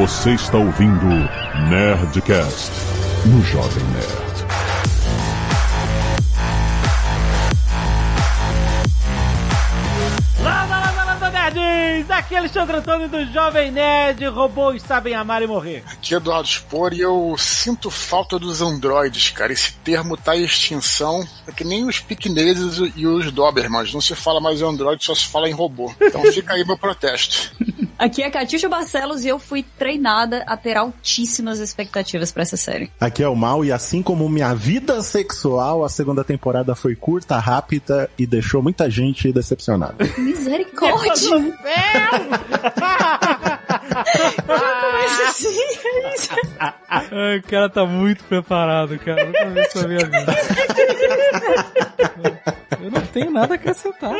Você está ouvindo Nerdcast no Jovem Nerd. Landa, landa, landa, nerds! Aqui é Alexandre Antônio do Jovem Nerd. Robôs sabem amar e morrer. Aqui é Eduardo Spor e eu sinto falta dos androides, cara. Esse termo tá em extinção. É que nem os piqueneses e os Dobermans. Não se fala mais em android, só se fala em robô. Então fica aí meu protesto. Aqui é Catiuxa Barcelos e eu fui treinada a ter altíssimas expectativas pra essa série. Aqui é o Mal e assim como minha vida sexual, a segunda temporada foi curta, rápida e deixou muita gente decepcionada. Misericórdia! Começa assim, é isso. Ai, o cara tá muito preparado, cara. Nunca vi isso na minha vida. Eu não tenho nada a acrescentar.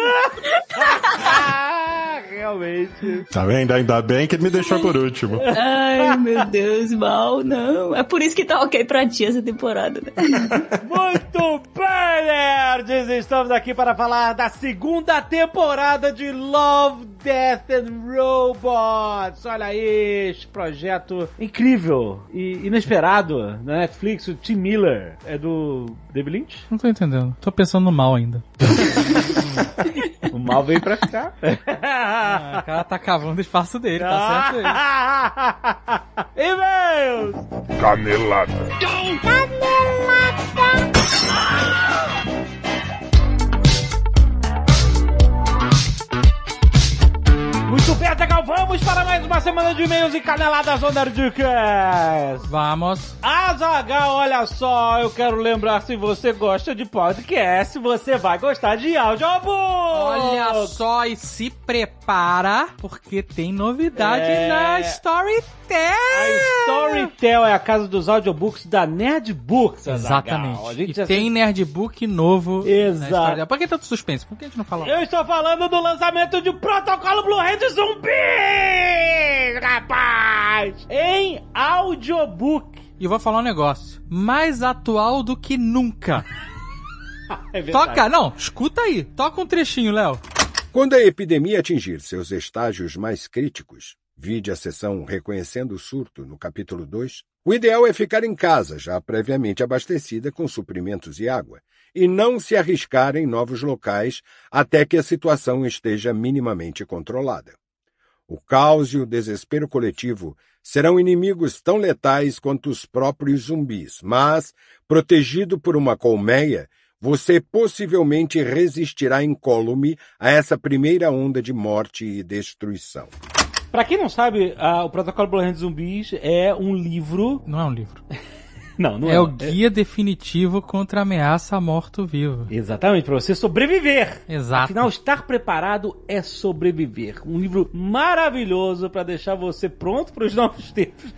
Realmente. Tá vendo? Ainda bem que ele me deixou por último. Ai, meu Deus, mal, não. É por isso que tá ok pra ti essa temporada, né? Muito bem, nerds! Estamos aqui para falar da segunda temporada de Love, Death and Robots. Olha aí, esse projeto incrível e inesperado na Netflix. O Tim Miller é do David Lynch. Não tô entendendo. Tô pensando no mal ainda. O mal veio pra ficar. Ah, o cara tá cavando o espaço dele, tá certo aí. E-mails! Canelada. Muito vamos para mais uma semana de e-mails e caneladas on Nerdcast. Vamos. Azaghal, olha só, eu quero lembrar, se você gosta de podcast, você vai gostar de audiobook. Olha só e se prepara, porque tem novidade É. na Storytel. A Storytel é a casa dos audiobooks da Nerdbooks. Exatamente. A gente E tem Nerdbook novo Exato. Storytel. Por que tanto suspense? Por que a gente não fala? Eu estou falando do lançamento de Protocolo Blu-ray de Zumbi! Rapaz! Em audiobook. E vou falar um negócio. Mais atual do que nunca. É. Toca, não, escuta aí. Toca um trechinho, Léo. Quando a epidemia atingir seus estágios mais críticos, vide a seção Reconhecendo o Surto no capítulo 2, o ideal é ficar em casa, já previamente abastecida com suprimentos e água, e não se arriscar em novos locais até que a situação esteja minimamente controlada. O caos e o desespero coletivo serão inimigos tão letais quanto os próprios zumbis, mas, protegido por uma colmeia, você possivelmente resistirá incólume a essa primeira onda de morte e destruição. Pra quem não sabe, ah, o Protocolo de Zumbis é um livro... Não é um livro. Não, não é. É o guia definitivo contra a ameaça morto-vivo. Exatamente, pra você sobreviver. Exato. Afinal, estar preparado é sobreviver. Um livro maravilhoso pra deixar você pronto pros novos tempos.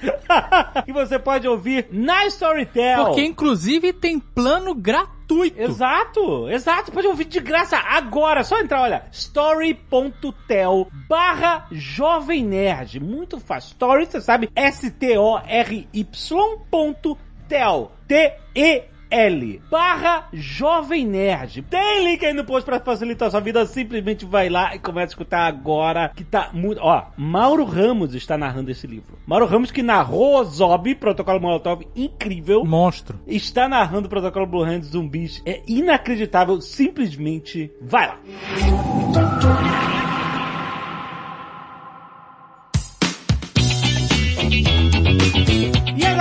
que você pode ouvir na Storytel. Porque, inclusive, tem plano gratuito. Exato, exato. Pode ouvir de graça agora. É Só entrar, olha, story.tel barra Jovem Nerd. Muito fácil. Story, você sabe, S-T-O-R-Y ponto tel. T-E-L barra Jovem Nerd. Tem link aí no post pra facilitar sua vida. Simplesmente vai lá e começa a escutar agora. Que tá muito. Ó, Mauro Ramos está narrando esse livro. Mauro Ramos que narrou Zob, Protocolo Molotov, incrível Monstro. está narrando o protocolo Blue Hand zumbis. É inacreditável, simplesmente vai lá.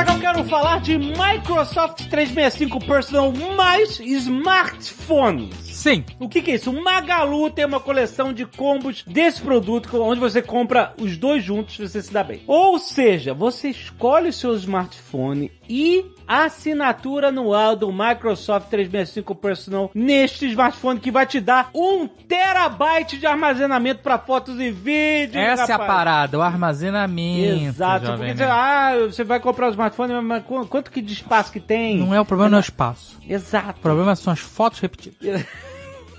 Agora eu quero falar de Microsoft 365 Personal mais smartphones. Sim. O que, que é isso? O Magalu tem uma coleção de combos desse produto, onde você compra os dois juntos e você se dá bem. Ou seja, você escolhe o seu smartphone e a assinatura anual do Microsoft 365 Personal neste smartphone que vai te dar um terabyte de armazenamento para fotos e vídeos. Essa é a rapaz. parada, o armazenamento. Exato, jovem porque você, nerd. ah, você vai comprar o smartphone, mas qu- quanto que de espaço que tem? Não é o problema, não é o espaço. Exato. O problema são as fotos repetidas.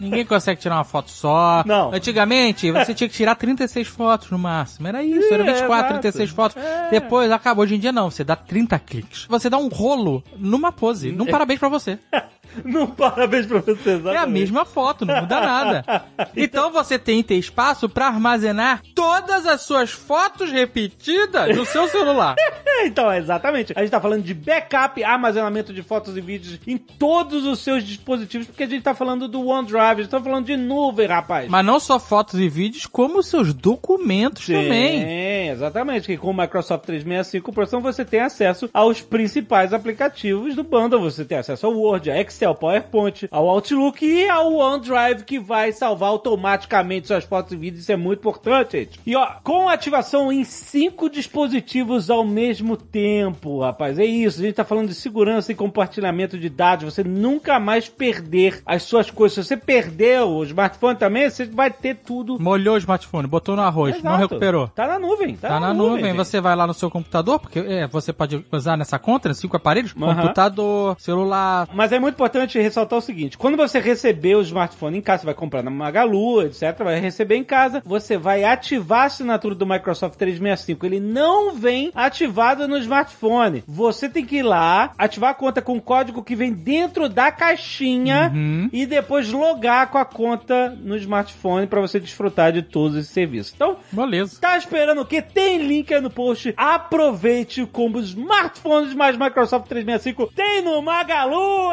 Ninguém consegue tirar uma foto só. Não. Antigamente, você tinha que tirar 36 fotos no máximo. Era isso, era É, 24, exato. 36 fotos. É. Depois acabou. Hoje em dia não, você dá 30 cliques. Você dá um rolo numa pose. Num parabéns pra você. Não, parabéns pra você, É a exatamente. mesma foto, não muda nada. Então você tem que ter espaço pra armazenar todas as suas fotos repetidas no seu celular. Então, exatamente. A gente tá falando de backup, armazenamento de fotos e vídeos em todos os seus dispositivos, porque a gente tá falando do OneDrive, a gente tá falando de nuvem, rapaz. Mas não só fotos e vídeos, como os seus documentos também. Sim, exatamente. Que com o Microsoft 365 Pro você tem acesso aos principais aplicativos do bundle. Você tem acesso ao Word, a Excel, PowerPoint, ao Outlook e ao OneDrive que vai salvar automaticamente suas fotos e vídeos. Isso é muito importante, gente. E ó, com ativação em cinco dispositivos ao mesmo tempo, rapaz. É isso. A gente tá falando de segurança e compartilhamento de dados. Você nunca mais perder as suas coisas. Se você perdeu o smartphone também, você vai ter tudo Molhou o smartphone, botou no arroz, não Exato. recuperou. Tá na nuvem. Tá, Tá na nuvem, gente. você vai lá no seu computador, porque é, você pode usar nessa conta, né, cinco aparelhos, Aham. computador, celular. Mas é muito importante ressaltar o seguinte: quando você receber o smartphone em casa, você vai comprar na Magalu, etc., vai receber em casa, você vai ativar a assinatura do Microsoft 365. Ele não vem ativado no smartphone. Você tem que ir lá, ativar a conta com o código que vem dentro da caixinha Uhum. e depois logar com a conta no smartphone para você desfrutar de todos esses serviços. Então, Beleza. Tá esperando o quê? Tem link aí no post. Aproveite o combo smartphones mais Microsoft 365. Tem no Magalu,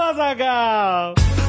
Azagal.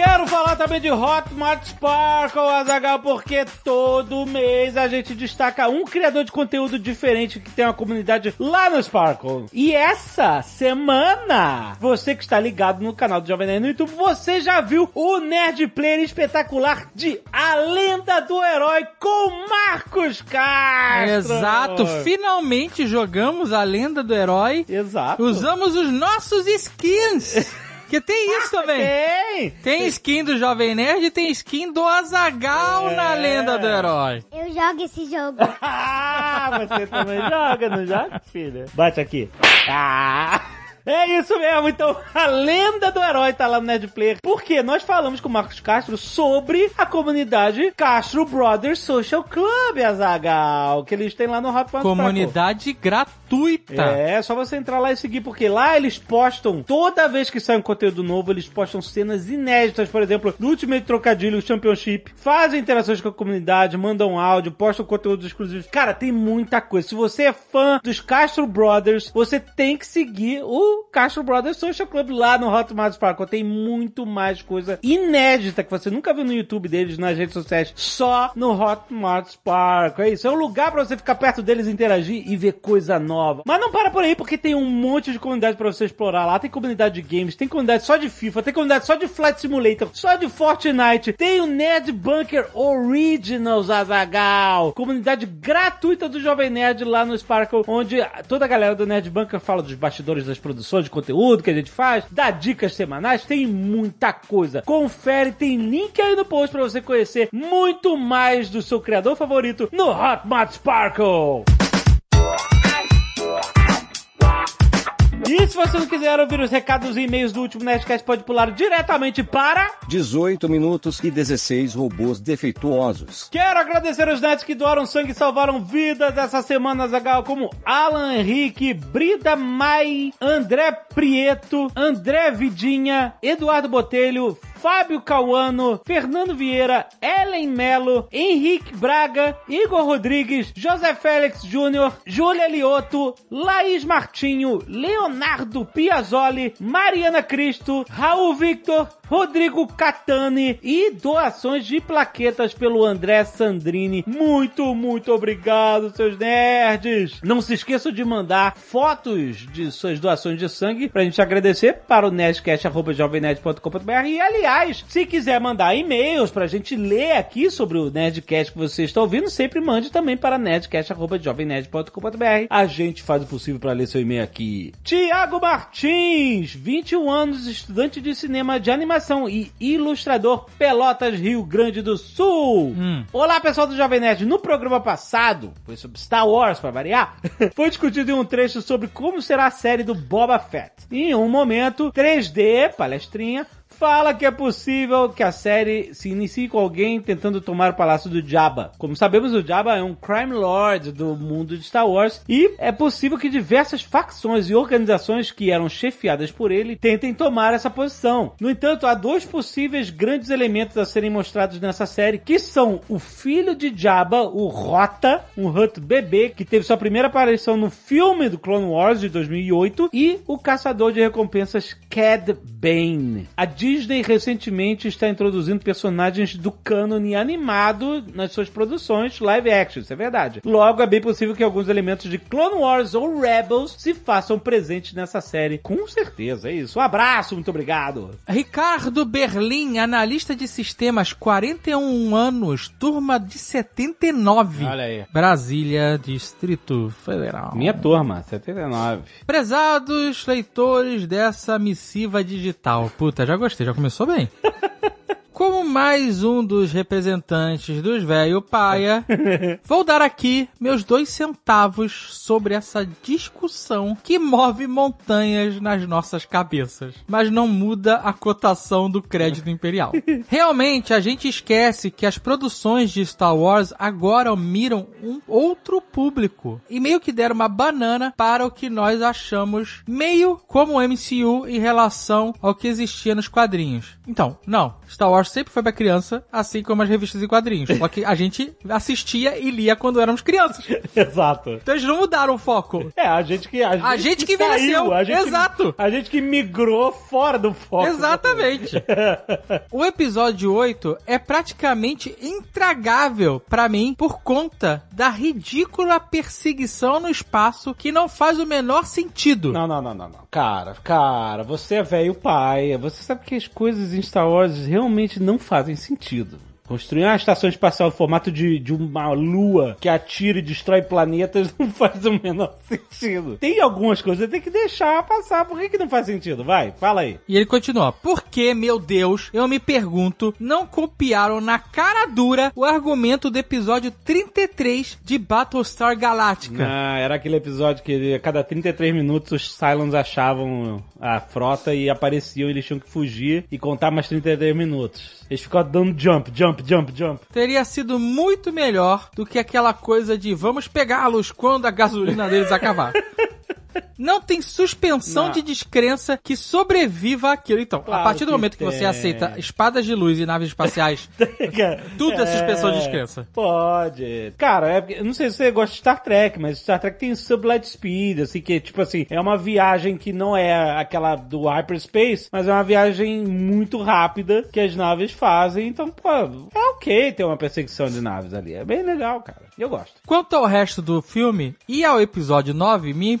Quero falar também de Hotmart Sparkle, Azagal, porque todo mês a gente destaca um criador de conteúdo diferente que tem uma comunidade lá no Sparkle. E essa semana, você que está ligado no canal do Jovem Nerd no YouTube, você já viu o Nerd Player espetacular de A Lenda do Herói com Marcos Castro. Exato, finalmente jogamos a lenda do herói. Exato. Usamos os nossos skins. Que tem isso também. Tem. Tem skin do Jovem Nerd e tem skin do Azagal na É. lenda do herói. Eu jogo esse jogo. Ah, você também joga, não joga, filha? Bate aqui. Ah! É isso mesmo, então a lenda do herói tá lá no Nerd Player. Porque nós falamos com o Marcos Castro sobre a comunidade Castro Brothers Social Club, Azagal, que eles têm lá no Hot Comunidade gratuita. É, só você entrar lá e seguir, porque lá eles postam, toda vez que sai um conteúdo novo, eles postam cenas inéditas, por exemplo, do Ultimate Trocadilho Championship, fazem interações com a comunidade, mandam áudio, postam conteúdos exclusivos. Cara, tem muita coisa. Se você é fã dos Castro Brothers, você tem que seguir o Castro Brothers Social Club lá no Hotmart Sparkle. Tem muito mais coisa inédita que você nunca viu no YouTube deles, nas redes sociais, só no Hotmart Sparkle. É isso, é um lugar pra você ficar perto deles, interagir e ver coisa nova. Mas não para por aí, porque tem um monte de comunidade pra você explorar lá. Tem comunidade de games, tem comunidade só de FIFA, tem comunidade só de Flight Simulator, só de Fortnite, tem o Nerd Bunker Originals Azagal, comunidade gratuita do Jovem Nerd lá no Sparkle, onde toda a galera do Nerd Bunker fala dos bastidores das produções de conteúdo que a gente faz, dá dicas semanais, tem muita coisa. Confere, tem link aí no post pra você conhecer muito mais do seu criador favorito no Hotmart Sparkle. E se você não quiser ouvir os recados e e-mails do último Nerdcast, pode pular diretamente para 18 minutos e 16 robôs defeituosos. Quero agradecer os nerds que doaram sangue e salvaram vidas essa semana, Zagal, como Alan Henrique, Brida Mai, André Prieto, André Vidinha, Eduardo Botelho, Fábio Cauano, Fernando Vieira, Ellen Melo, Henrique Braga, Igor Rodrigues, José Félix Júnior, Júlia Lioto, Laís Martinho, Leonardo Piazzoli, Mariana Cristo, Raul Victor, Rodrigo Catani e doações de plaquetas pelo André Sandrini. Muito, muito obrigado, seus nerds! Não se esqueçam de mandar fotos de suas doações de sangue pra gente agradecer para o nerdcast.jovemnerd.com.br e, aliás, se quiser mandar e-mails pra gente ler aqui sobre o Nerdcast que você está ouvindo, sempre mande também para nerdcast.jovemnerd.com.br. A gente faz o possível para ler seu e-mail aqui. Tiago Martins, 21 anos, estudante de cinema de animação e ilustrador Pelotas, Rio Grande do Sul. Hum. Olá, pessoal do Jovem Nerd. No programa passado, foi sobre Star Wars, para variar, foi discutido em um trecho sobre como será a série do Boba Fett. Em um momento, 3D, palestrinha, fala que é possível que a série se inicie com alguém tentando tomar o palácio do Jabba. Como sabemos, o Jabba é um crime lord do mundo de Star Wars e é possível que diversas facções e organizações que eram chefiadas por ele tentem tomar essa posição. No entanto, há dois possíveis grandes elementos a serem mostrados nessa série, que são o filho de Jabba, o Rota, um Hut bebê que teve sua primeira aparição no filme do Clone Wars de 2008 e o caçador de recompensas Cad Bane. A Disney recentemente está introduzindo personagens do cânone animado nas suas produções live action, isso é verdade. Logo, é bem possível que alguns elementos de Clone Wars ou Rebels se façam presentes nessa série. Com certeza, é isso. Um abraço, muito obrigado. Ricardo Berlim, analista de sistemas, 41 anos, turma de 79. Olha aí. Brasília, Distrito Federal. Minha turma, 79. Prezados leitores dessa missiva digital. Puta, já gostei, já começou bem. Como mais um dos representantes dos velho paia, vou dar aqui meus dois centavos sobre essa discussão que move montanhas nas nossas cabeças, mas não muda a cotação do crédito imperial. Realmente, a gente esquece que as produções de Star Wars agora miram um outro público e meio que deram uma banana para o que nós achamos meio como o MCU em relação ao que existia nos quadrinhos. Então, não, Star Wars sempre foi pra criança, assim como as revistas e quadrinhos. Só que a gente assistia e lia quando éramos crianças. Exato. Então eles não mudaram o foco. É, a gente que. A gente que saiu, envelheceu. a gente, Exato. A gente que migrou fora do foco. Exatamente. o episódio 8 é praticamente intragável pra mim por conta da ridícula perseguição no espaço que não faz o menor sentido. Não, não, não, não, não. Cara, cara, você é velho pai. Você sabe que as coisas em Star Wars realmente não fazem sentido. Construir uma estação espacial no formato de, de uma lua que atira e destrói planetas não faz o menor sentido. Tem algumas coisas que tem que deixar passar. Por que, que não faz sentido? Vai, fala aí. E ele continua: Por que, meu Deus, eu me pergunto, não copiaram na cara dura o argumento do episódio 33 de Battlestar Galactica? Ah, era aquele episódio que a cada 33 minutos os Cylons achavam a frota e apareciam, eles tinham que fugir e contar mais 33 minutos. Eles ficavam dando jump, jump, jump, jump. Teria sido muito melhor do que aquela coisa de vamos pegá-los quando a gasolina deles acabar. Não tem suspensão Não. de descrença que sobreviva àquilo. Então, Claro a partir do que momento que você tem. aceita espadas de luz e naves espaciais, tudo é suspensão de descrença. Pode. Cara, é, não sei se você gosta de Star Trek, mas Star Trek tem Sublight Speed, assim, que, tipo assim, é uma viagem que não é aquela do hyperspace, mas é uma viagem muito rápida que as naves fazem, então, pô, é ok ter uma perseguição de naves ali. É bem legal, cara. Eu gosto. Quanto ao resto do filme e ao episódio 9, minha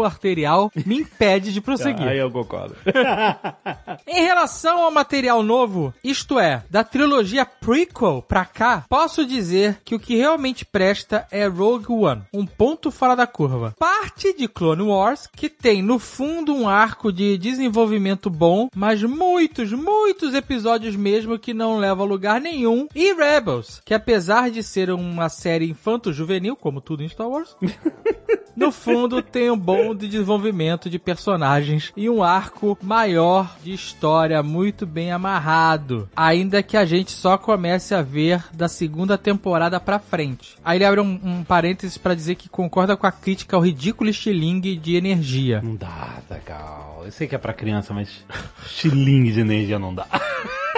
hipertensão arterial me impede de prosseguir. Aí eu concordo. Em relação ao material novo, isto é, da trilogia prequel pra cá, posso dizer que o que realmente presta é Rogue One, um ponto fora da curva. Parte de Clone Wars, que tem no fundo um arco de desenvolvimento bom, mas muitos, muitos episódios mesmo que não levam a lugar nenhum. E Rebels, que apesar de ser uma série infanto-juvenil, como tudo em Star Wars, no fundo, tem um bom de desenvolvimento de personagens e um arco maior de história muito bem amarrado. Ainda que a gente só comece a ver da segunda temporada pra frente. Aí ele abre um, um parênteses pra dizer que concorda com a crítica ao ridículo estilingue de energia. Não dá, legal. Eu sei que é pra criança, mas estilingue de energia não dá.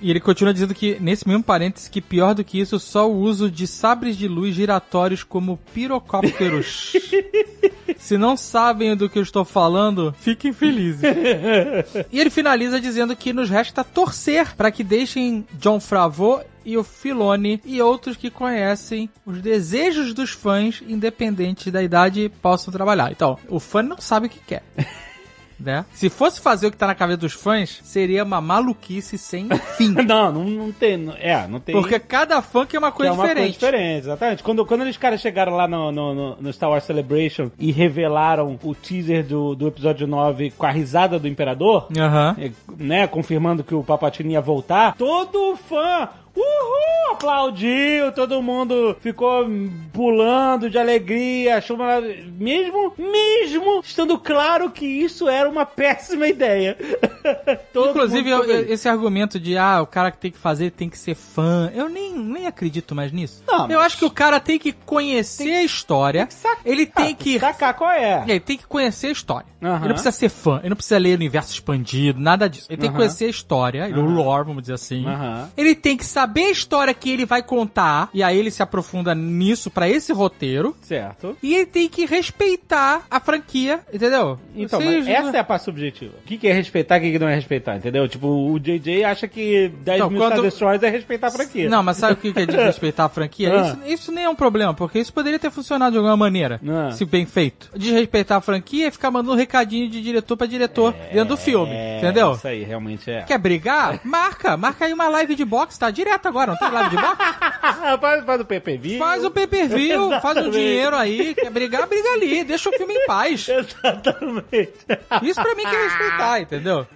E ele continua dizendo que, nesse mesmo parênteses, que pior do que isso, só o uso de sabres de luz giratórios como pirocópteros. Se não sabem do que eu estou falando, fiquem felizes. e ele finaliza dizendo que nos resta torcer para que deixem John Favreau e o Filoni e outros que conhecem os desejos dos fãs, independente da idade, possam trabalhar. Então, o fã não sabe o que quer. Né? Se fosse fazer o que tá na cabeça dos fãs, seria uma maluquice sem fim. não, não, não tem. não- É, não tem. Porque cada fã quer uma Que coisa é uma diferente. coisa diferente, exatamente. Quando, quando eles caras chegaram lá no, no, no- Star Wars Celebration e revelaram o teaser do, do episódio 9 com a risada do Imperador, né, confirmando que o Papatini ia voltar, todo fã, Uhul! Aplaudiu, todo mundo ficou pulando de alegria, achou maravilhoso. Mesmo, mesmo estando claro que isso era uma péssima ideia. Inclusive, eu- esse argumento de, ah, o cara que tem que fazer tem que ser fã, eu nem, nem acredito mais nisso. Não, eu mas- acho que o cara tem que conhecer a história, ele tem que... Sacar qual é. Ele tem que conhecer a história. Aham. Ele não precisa ser fã, ele não precisa ler o universo expandido, nada disso. Ele tem que Aham. conhecer a história, o lore, vamos dizer assim. Ele tem que saber a história que ele vai contar, e aí ele se aprofunda nisso pra esse roteiro. Certo. E ele tem que respeitar a franquia, entendeu? Então, Vocês- essa é a parte subjetiva. O que que é respeitar e o que que não é respeitar, entendeu? Tipo, o JJ acha que 10 Não, mil quando- Star Destroyers é respeitar a franquia. Não, mas sabe o que que é de respeitar a franquia? Ah. Isso, isso nem é um problema, porque isso poderia ter funcionado de alguma maneira, Ah. se bem feito. Desrespeitar a franquia e ficar mandando um recadinho de diretor pra diretor dentro do filme, É, entendeu? Isso aí, realmente é. Quer brigar? Marca, marca aí uma live de boxe, tá direto agora, não tem live de boxe? faz, faz o PPV. Faz o pay-per-view, faz Exatamente. dinheiro aí, quer brigar, briga ali, deixa o filme em paz. Exatamente. Isso pra mim que é respeitar, entendeu?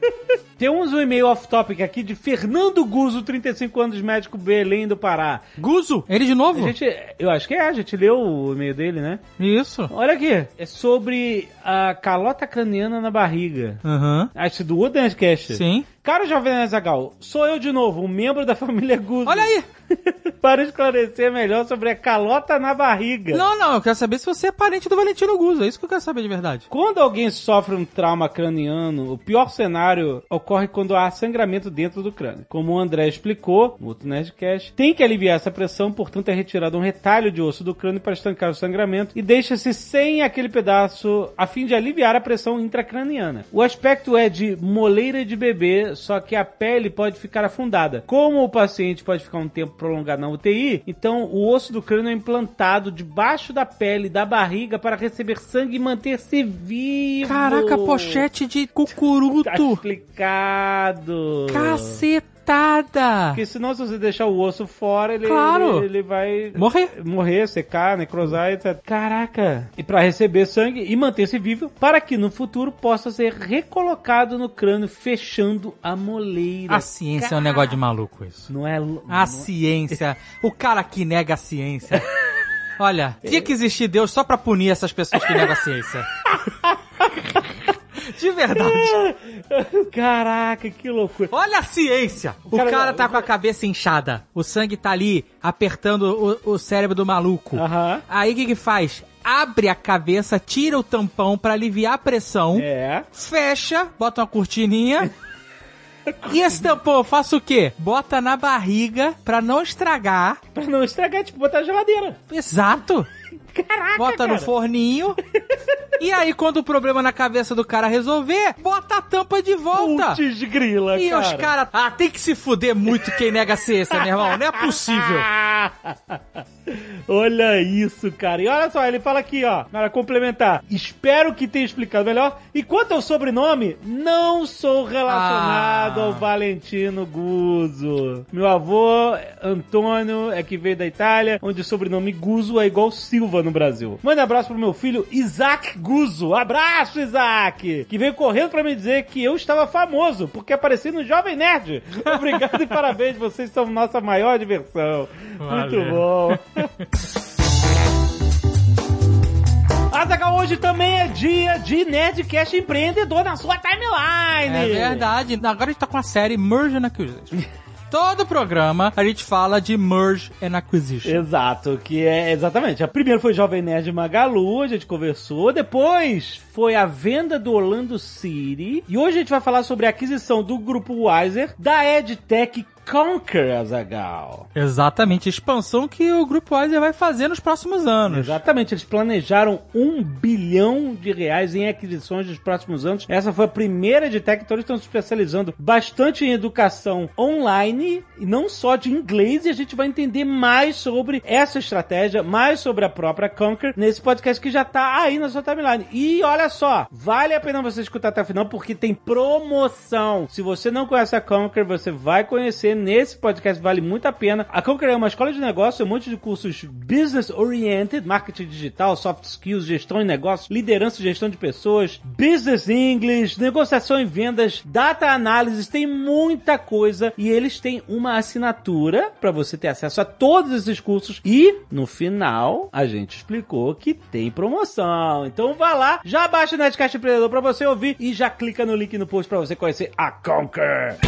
Temos um e-mail off-topic aqui de Fernando Guzo, 35 anos, médico Belém do Pará. Guzo, ele de A novo? gente, eu acho que é, a gente leu o e-mail dele, né? Isso. Olha aqui, é sobre a calota craniana na barriga. Aham. Acho do Woodcast. Sim. Caro Jovem Azagal, sou eu de novo, um membro da família Guzo. Olha aí. Para esclarecer melhor sobre a calota na barriga. Não, não, eu quero saber se você é parente do Valentino Guzo, é isso que eu quero saber de verdade. Quando alguém sofre um trauma craniano, o pior cenário ocorre quando há sangramento dentro do crânio. Como o André explicou no outro Nerdcast, tem que aliviar essa pressão, portanto é retirado um retalho de osso do crânio para estancar o sangramento e deixa-se sem aquele pedaço a fim de aliviar a pressão intracraniana. O aspecto é de moleira de bebê, só que a pele pode ficar afundada. Como o paciente pode ficar um tempo prolongado na UTI, então o osso do crânio é implantado debaixo da pele da barriga para receber sangue e manter-se vivo. Caraca, pochete de cucuruto. Tá explicado. Cacetada. Porque senão, se você deixar o osso fora, ele, Claro. ele, ele vai Morrer. morrer, secar, necrosar, etc. Caraca! E para receber sangue e manter-se vivo, para que no futuro possa ser recolocado no crânio, fechando a moleira. A ciência é um negócio de maluco isso. Não é. A ciência. O cara que nega a ciência. Olha, tinha que existir Deus só pra punir essas pessoas que negam a ciência. De verdade. Caraca, que loucura. Olha a ciência! O cara- cara, tá com a cabeça inchada. O sangue tá ali apertando o, o cérebro do maluco. Aham. Aí o que que faz? Abre a cabeça, tira o tampão pra aliviar a pressão. É. fecha, bota uma cortininha. e esse tampão, eu faço o quê? Bota na barriga pra não estragar. Pra não estragar, tipo, botar na geladeira. Exato. Caraca, Bota no cara. forninho. e aí, quando o problema na cabeça do cara resolver, bota a tampa de volta. Putz grila, e cara. os caras. Ah, tem que se fuder muito quem nega a ciência, meu irmão. Não é possível. olha isso, cara. E olha só, ele fala aqui, ó, para complementar. Espero que tenha explicado melhor. E quanto ao sobrenome, não sou relacionado Ah. ao Valentino Guzzo. Meu avô, Antônio, é que veio da Itália, onde o sobrenome Guzzo é igual Silva no Brasil. Manda abraço pro meu filho Isaac Guzzo. Abraço, Isaac! Que veio correndo pra me dizer que eu estava famoso, porque apareci no Jovem Nerd. Obrigado e parabéns, vocês são nossa maior diversão. Muito Valeu. bom. Azaghal, hoje também é dia de Nerdcast empreendedor na sua timeline. É verdade. Agora a gente tá com a série Merge and Acquisition. Todo programa a gente fala de Merge and Acquisition. Exato, que é exatamente. A primeira foi Jovem Nerd Magalu, a gente conversou. Depois foi a venda do Orlando City. E hoje a gente vai falar sobre a aquisição do grupo Wiser da EdTech Conquer Azagal. Exatamente, a expansão que o Grupo Wiser vai fazer nos próximos anos. Exatamente, eles planejaram um bilhão de reais em aquisições nos próximos anos. Essa foi a primeira de tech, então eles estão se especializando bastante em educação online e não só de inglês. E a gente vai entender mais sobre essa estratégia, mais sobre a própria Conquer nesse podcast que já tá aí na sua timeline. E olha só, vale a pena você escutar até o final porque tem promoção. Se você não conhece a Conquer, você vai conhecer nesse podcast, vale muito a pena. A Conquer é uma escola de negócio, um monte de cursos business oriented, marketing digital, soft skills, gestão de negócios, liderança e gestão de pessoas, business English, negociação e vendas, data análise, tem muita coisa e eles têm uma assinatura para você ter acesso a todos esses cursos e no final a gente explicou que tem promoção. Então vá lá, já baixa o Netcast Empreendedor para você ouvir e já clica no link no post para você conhecer a Conquer.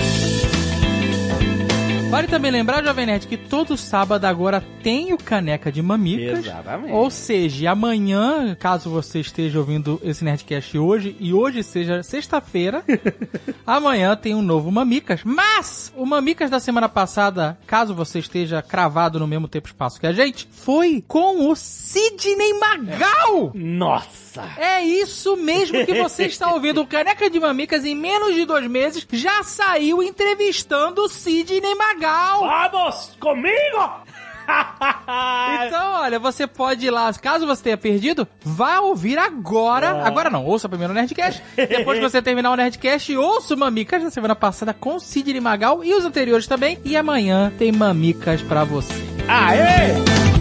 Vale também lembrar, Jovem Nerd, que todo sábado agora tem o Caneca de Mamicas. Exatamente. Ou seja, amanhã, caso você esteja ouvindo esse Nerdcast hoje, e hoje seja sexta-feira, amanhã tem um novo Mamicas. Mas o Mamicas da semana passada, caso você esteja cravado no mesmo tempo e espaço que a gente, foi com o Sidney Magal! Nossa! É isso mesmo que você está ouvindo. O Caneca de Mamicas, em menos de dois meses, já saiu entrevistando o Sidney Magal. Vamos comigo! Então, olha, você pode ir lá, caso você tenha perdido, vá ouvir agora. Agora não, ouça primeiro o Nerdcast. Depois que você terminar o Nerdcast, ouça o Mamicas da semana passada com Sidney Magal e os anteriores também. E amanhã tem Mamicas pra você. Aê!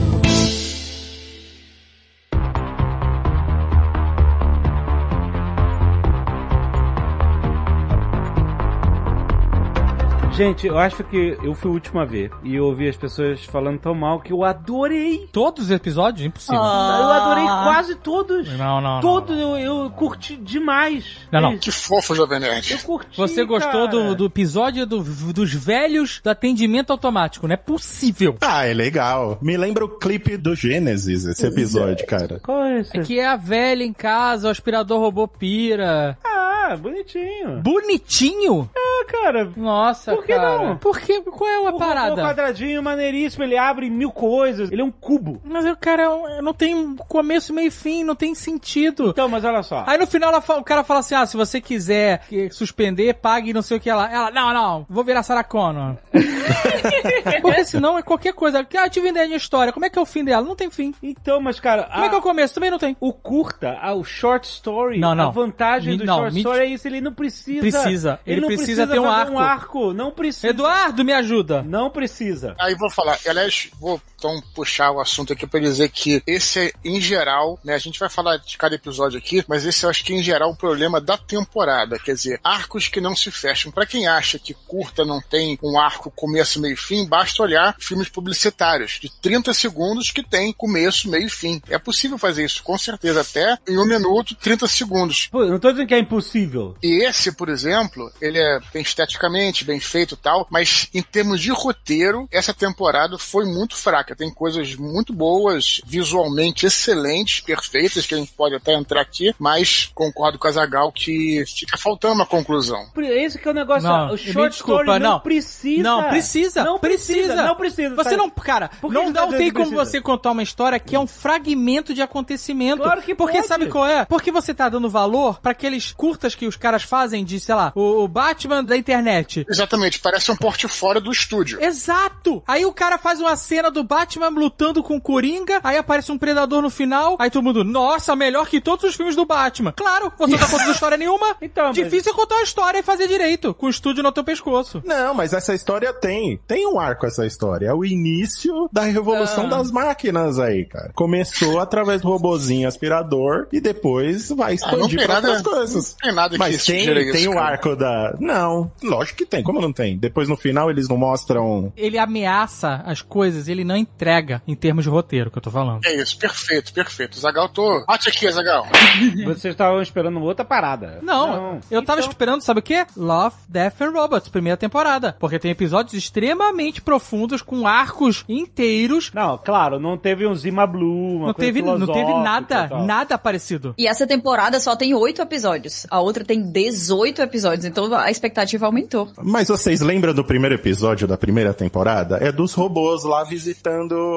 Gente, eu acho que eu fui o último a ver. E eu ouvi as pessoas falando tão mal que eu adorei. Todos os episódios? Impossível. Ah. Eu adorei quase todos. Não, não, não. Todos eu, eu curti demais. Não, não. Que fofo, Jovem Nerd. Eu curti. Você gostou do, cara. do episódio do- dos velhos do atendimento automático, não é possível. Ah, é legal. Me lembra o clipe do Gênesis, esse episódio, cara. Qual é esse? É que é a velha em casa, o aspirador robô pira. Ah, bonitinho. Bonitinho? Cara. Nossa, Por que cara. não? Por que? Qual é a O parada? quadradinho, maneiríssimo, ele abre mil coisas. Ele é um cubo. Mas o cara não tem começo, meio e fim, não tem sentido. Então, mas olha só. Aí no final ela fa- o cara fala assim: ah, se você quiser suspender, pague não sei o que ela. Ela, não, não, vou virar Sarah Connor. Porque senão é qualquer coisa. Ah, eu tive ideia de história. Como é que é o fim dela? Não tem fim. Então, mas cara, Como é que é o começo? Também não tem. o curta, o short story, Não, não. a vantagem Me- do não, short me- story é isso, ele não precisa. Precisa. Ele não precisa ter um fazer um arco. arco. Não precisa. Eduardo, me ajuda. Não precisa. Aí vou falar, aliás, vou então puxar o assunto aqui para dizer que esse é, em geral, né, a gente vai falar de cada episódio aqui, mas esse eu acho que em geral o problema da temporada, quer dizer, arcos que não se fecham. Para quem acha que curta não tem um arco começo, meio e fim, basta olhar filmes publicitários de 30 segundos que tem começo, meio e fim. É possível fazer isso, com certeza, até em um minuto, 30 segundos. Pô, eu não tô dizendo que é impossível. E esse, por exemplo, ele é bem esteticamente, bem feito e tal, mas em termos de roteiro, essa temporada foi muito fraca. Tem coisas muito boas, visualmente excelentes, perfeitas, que a gente pode até entrar aqui, mas concordo com a Zagal que fica faltando uma conclusão. Esse que é o negócio. Não, o me short desculpa, story não, não. precisa. Não, precisa. Não precisa. Não precisa. Você sabe? não, cara, não, tá não tem como precisa? você contar uma história que é um fragmento de acontecimento. Claro que Porque pode. sabe qual é? Porque você tá dando valor pra aqueles curtas que os caras fazem de, sei lá, o, o Batman da internet. Exatamente, parece um porte-fora do estúdio. Exato! Aí o cara faz uma cena do Batman lutando com o Coringa, aí aparece um predador no final, aí todo mundo, nossa, melhor que todos os filmes do Batman. Claro, você não tá contando história nenhuma. Então, mas- Difícil é contar uma história e fazer direito, com o estúdio no teu pescoço. Não, mas essa história tem. Tem um arco essa história. É o início da revolução Ah. das máquinas aí, cara. Começou através do robozinho aspirador e depois vai Ah, expandir tem pra outras coisas. não tem nada que Mas tem, tem isso, o cara. arco da... Não, lógico que tem. Como não tem? Depois no final eles não mostram... Ele ameaça as coisas, ele não entrega em termos de roteiro, que eu tô falando. É isso, perfeito, perfeito. Zagal, tô. Bate aqui, Zagal. Vocês estavam esperando outra parada. Não, eu tava Então- esperando, sabe o quê? Love, Death and Robots, primeira temporada. Porque tem episódios extremamente profundos, com arcos inteiros. Não, claro, não teve um Zima Blue, uma Não coisa teve, não teve nada, nada parecido. E essa temporada só tem oito episódios. A outra tem 18 episódios. Então a expectativa aumentou. Mas vocês lembram do primeiro episódio da primeira temporada? É dos robôs lá visitando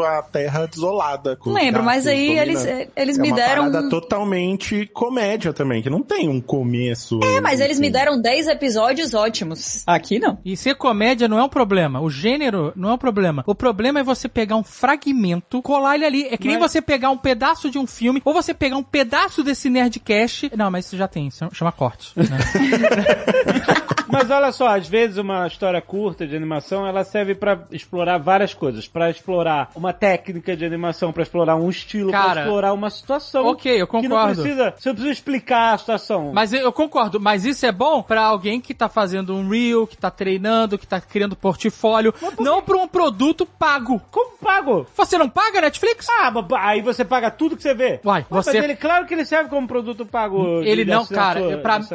a Terra desolada. Lembro, mas aí eles, dominando. eles é me uma deram. parada totalmente comédia também, que não tem um começo. É, mas eles me deram 10 episódios ótimos. Aqui não. E ser comédia não é um problema. O gênero não é um problema. O problema é você pegar um fragmento, colar ele ali. É que nem Mas- você pegar um pedaço de um filme, ou você pegar um pedaço desse Nerdcast. Não, mas isso já tem, isso chama corte. né? Mas olha só, às vezes uma história curta de animação, ela serve pra explorar várias coisas. Pra explorar uma técnica de animação, pra explorar um estilo, pra Cara, explorar uma situação. ok, eu Que não concordo. precisa, você não precisa explicar a situação. Mas eu eu concordo, mas isso é bom pra alguém que tá fazendo um reel, que tá treinando, que tá criando portfólio, não pra um produto pago. Como pago? Você não paga Netflix? Ah, mas aí você paga tudo que você vê. Uai, Mas você- ele, claro que ele serve como produto pago. Ele não, cara,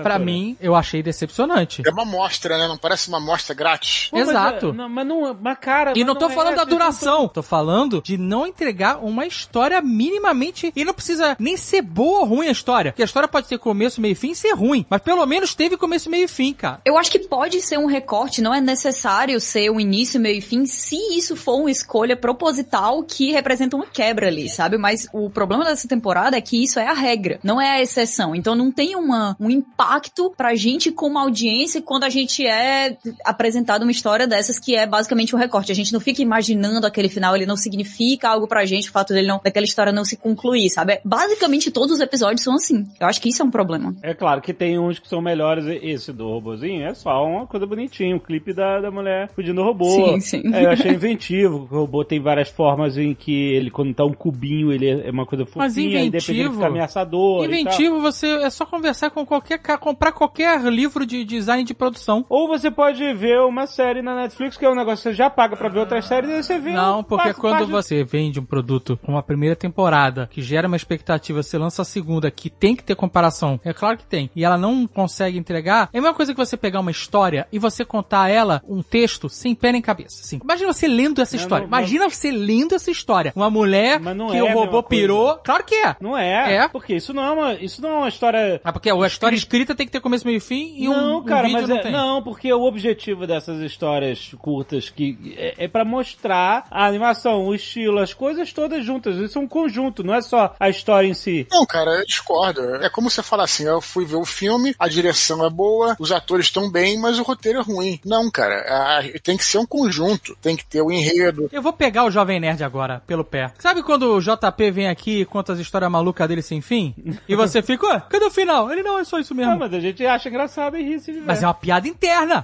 pra, mim, eu achei decepcionante. É uma amostra, né? Não parece uma amostra grátis. Pô, mas Exato. é- não, mas não, mas cara. E mas não tô é, falando da vocês não duração, tô falando de não entregar uma história minimamente. E não precisa nem ser boa ou ruim a história. Porque a história pode ter começo, meio e fim e ser ruim. Mas pelo menos teve começo, meio e fim, cara. Eu acho que pode ser um recorte, não é necessário ser um início, meio e fim, se isso for uma escolha proposital que representa uma quebra ali, sabe? Mas o problema dessa temporada é que isso é a regra, não é a exceção. Então não tem uma, um impacto pra gente como audiência quando a gente é apresentado uma história dessas que é basicamente um recorte. A gente não fica imaginando aquele final, ele não significa algo pra gente, o fato dele não, daquela história não se concluir, sabe? Basicamente todos os episódios são assim. Eu acho que isso é um problema. É claro que tem uns que são melhores. Esse do robozinho é só uma coisa bonitinha. Um clipe da, da mulher fugindo do robô. Sim, sim. É, eu achei inventivo. O robô tem várias formas em que ele, quando tá um cubinho, ele é uma coisa fofinha. Mas inventivo- fica ameaçador. e tal. Inventivo, você é só conversar com qualquer cara, comprar qualquer livro de design de produção. Ou você pode ver uma série na Netflix, que é um negócio que você já paga pra ver outras séries, e você vê. Não, um porque passo- quando página- você vende um produto com uma primeira temporada, que gera uma expectativa, você lança a segunda, que tem que ter comparação, é claro que tem, e ela não consegue entregar, é a mesma coisa que você pegar uma história e você contar ela um texto sem pé nem cabeça. Assim. Imagina você lendo essa Não, história. não, não. Imagina você lendo essa história. Uma mulher não que é o robô mesma coisa. pirou. Claro que é. Não é. É. Porque isso não é uma, isso não é uma história Ah, porque a história escrita tem que ter começo, meio e fim e um, não, um cara, vídeo não é- tem. não, porque o objetivo dessas histórias curtas que é, é para mostrar a animação, o estilo, as coisas todas juntas. Isso é um conjunto, não é só a história em si. Não, cara, eu discordo. É como você fala assim, eu fui ver o filme, a direção é boa, os atores estão bem, mas o roteiro é ruim. Não, cara, a- tem que ser um conjunto, tem que ter o enredo. Eu vou pegar o Jovem Nerd agora, pelo pé. Sabe quando o JP vem aqui e conta as histórias malucas dele sem fim? E você fica, ué, cadê o final? Ele não, é só isso mesmo. Ah, mas a gente acha engraçado e ri se diverte. Mas é uma piada interna.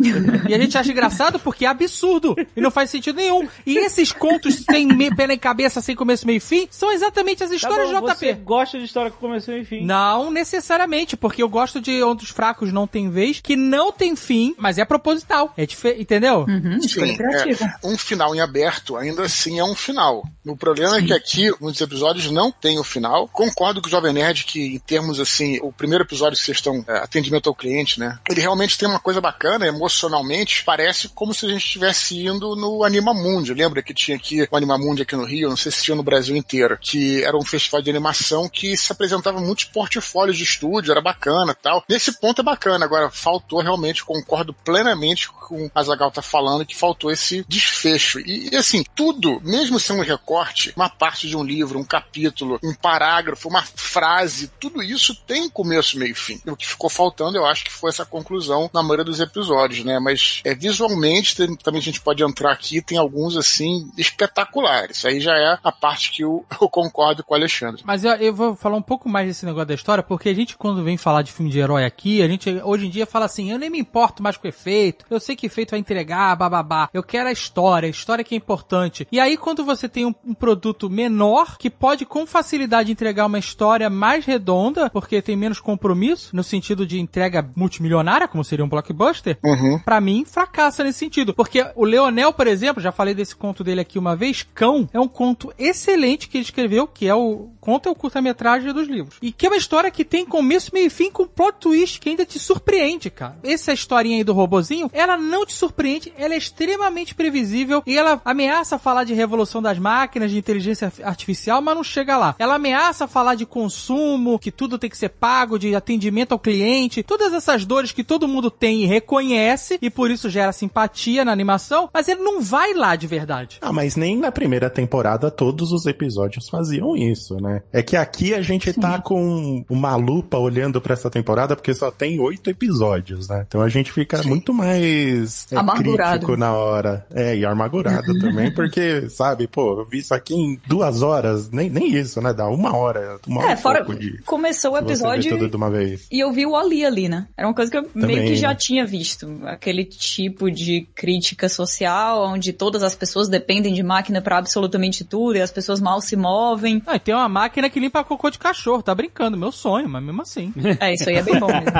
e a gente acha engraçado porque é absurdo. E não faz sentido nenhum. E esses contos sem me- pé nem cabeça, sem começo, meio e fim, são exatamente as Tá histórias bom, de JP. Você gosta de história que começou e fim. Não necessariamente, porque eu gosto de outros fracos não tem vez, que não tem fim, mas é proposital. É diferente, entendeu? Uhum, Sim, é, um final em aberto ainda assim é um final. O problema é que aqui, muitos episódios não tem o final. Concordo com o Jovem Nerd que, em termos assim, o primeiro episódio que vocês estão, é, atendimento ao cliente, né? Ele realmente tem uma coisa bacana, emocionalmente, parece como se a gente estivesse indo no Animamundi. Lembra que tinha aqui o Animamundi aqui no Rio, não sei se tinha no Brasil inteiro, que era um festival de animação que se apresentava muitos portfólios de estúdio, era bacana tal. Nesse ponto é bacana, agora faltou realmente, concordo plenamente com a Zagal tá falando, que faltou esse desfecho. E, e, assim, tudo, mesmo sendo um recorte, uma parte de um livro, um capítulo, um parágrafo, uma frase, tudo isso tem começo, meio e fim. O que ficou faltando, eu acho que foi essa conclusão na maioria dos episódios, né? Mas é, visualmente, tem- também a gente pode entrar aqui, tem alguns, assim, espetaculares. Aí já é a parte que eu, eu concordo com o Alexandre. Mas eu, eu vou falar um pouco mais desse negócio da história, porque a gente, quando vem falar de filme de herói aqui, a gente hoje em dia fala assim: eu nem me importo mais com o efeito, eu sei que efeito vai entregar, bababá. Eu quero a história, a história que é importante. E aí, quando você tem um, um produto menor, que pode com facilidade entregar uma história mais redonda, porque tem menos compromisso, no sentido de entrega multimilionária, como seria um blockbuster, Uhum. Pra mim, fracassa nesse sentido. Porque o Leonel, por exemplo, já falei desse conto dele aqui uma vez, Cão, é um conto excelente que ele escreveu, que é o conto é o curta-metragem dos livros. E que é uma história que tem começo, meio e fim com plot twist que ainda te surpreende, cara. Essa historinha aí do robozinho, ela não te surpreende, ela é extremamente previsível e ela ameaça falar de revolução das máquinas, de inteligência artificial, mas não chega lá. Ela ameaça falar de consumo, que tudo tem que ser pago, de atendimento ao cliente, todas essas dores que todo mundo tem e reconhece e por isso gera simpatia na animação, mas ele não vai lá de verdade. Ah, mas nem na primeira temporada todos os episódios faziam isso, né? Né? É que aqui a gente tá com uma lupa olhando pra essa temporada porque só tem oito episódios, né? Então a gente fica muito mais é, Amargurado. crítico na hora. É, e amargurado também, porque, sabe, pô, eu vi isso aqui em duas horas, nem, nem isso, né? Dá uma hora, uma hora É, fora. pouco de Começou o episódio tudo de uma vez. e eu vi o Ali ali, né? Era uma coisa que eu meio que já né? tinha visto. Aquele tipo de crítica social, onde todas as pessoas dependem de máquina pra absolutamente tudo e as pessoas mal se movem. Ah, e tem uma máquina que limpa cocô de cachorro, tá brincando, meu sonho, mas mesmo assim. É, isso aí é bem bom mesmo.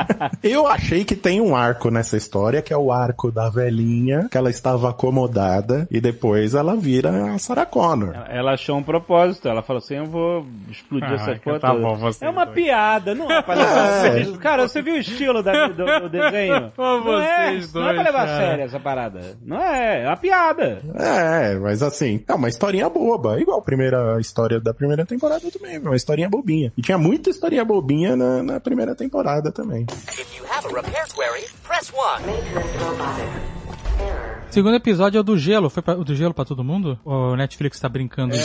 Eu achei que tem um arco nessa história, que é o arco da velhinha, que ela estava acomodada, e depois ela vira a Sarah Connor. Ela achou um propósito. Ela falou assim: eu vou explodir Ah, essa que porra tá bom, vocês É uma dois. piada, não é pra levar a É. sério. Cara, você viu o estilo da- do, do desenho? Ô, não, é, vocês não é pra dois, levar a sério essa parada. Não é, é uma piada. É, mas assim, é uma historinha boba. Igual a primeira história da primeira temporada também, uma historinha bobinha. E tinha muita historinha bobinha na, na primeira temporada também. If you have a repair query, press 1. Segundo episódio é o do gelo. Foi pra, o do gelo pra todo mundo? Ou o Netflix tá brincando de.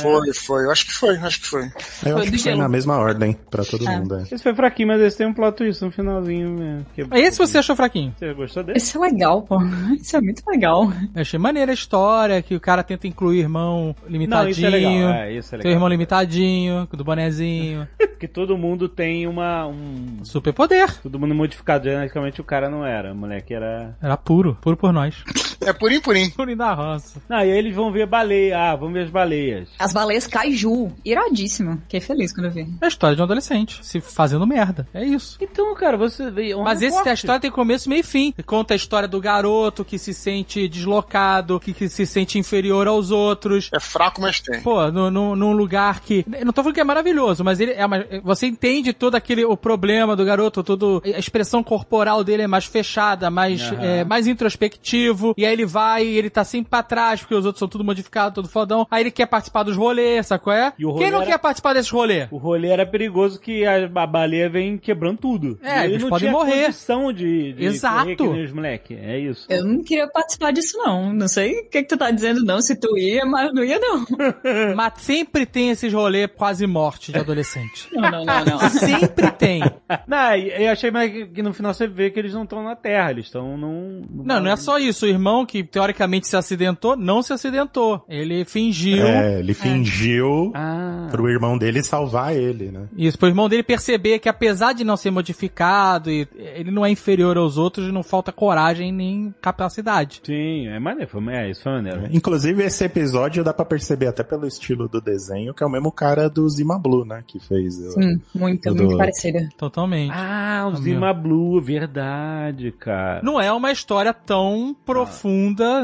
Foi, foi. Eu acho que foi, acho que foi. Eu Foi acho que foi gelo. na mesma ordem pra todo É. mundo. É. Esse foi fraquinho, mas esse tem um plot twist no finalzinho. né? Que- Esse você achou fraquinho? Você gostou desse? Isso é legal, pô. Isso é muito legal. Eu achei maneira a história, que o cara tenta incluir irmão Não, isso é legal. limitadinho. É, isso é Seu legal. irmão limitadinho, do bonezinho. Porque todo mundo tem uma. Um... Super poder. Todo mundo modificado. Geneticamente o cara não era. O moleque era. Era puro, puro por nós. É purim purim. Purim da roça. Não, e aí eles vão ver baleia. Ah, vamos ver as baleias. As baleias kaiju. Iradíssimo. Fiquei feliz quando eu vi. É a história de um adolescente se fazendo merda. É isso. Então, cara, você vê. um Mas esse recorte. a história tem começo, meio e fim. Conta a história do garoto que se sente deslocado, que, que se sente inferior aos outros. É fraco, mas tem. Pô, no, no- num lugar que. Eu não tô falando que é maravilhoso, mas ele é uma- Você entende todo aquele o problema do garoto, todo. A expressão corporal dele é mais fechada, mais, Aham. é, mais introspectivo. E aí ele vai e ele tá sempre pra trás, porque os outros são tudo modificado, todo fodão. Aí ele quer participar dos rolês, sacou? É? E o rolê Quem não era- quer participar desses rolês? O rolê era perigoso que a, a baleia vem quebrando tudo. É, E ele eles não podem tinha morrer. condição de, de Exato. os moleque. É isso. Eu não queria participar disso, não. Não sei o que, que tu tá dizendo, não. Se tu ia, mas não ia, não. Mas sempre tem esses rolês quase morte de adolescente. Não, não, não, não. sempre tem. Não, eu achei mais que, no final você vê que eles não estão na Terra, eles estão num... Não, não é só isso. O irmão que teoricamente se acidentou, não se acidentou. Ele fingiu. É, ele fingiu Ah. pro irmão dele salvar ele, né? Isso, pro irmão dele perceber que apesar de não ser modificado, e- ele não é inferior aos outros e não falta coragem nem capacidade. Sim, é maneiro. É, isso foi maneiro. Inclusive, esse episódio dá pra perceber até pelo estilo do desenho, que é o mesmo cara do Zima Blue, né? Que fez. o- Sim, muito, Do- muito parecida. Totalmente. Ah, o Ah, Zima Blue, verdade, cara. Não é uma história tão profunda,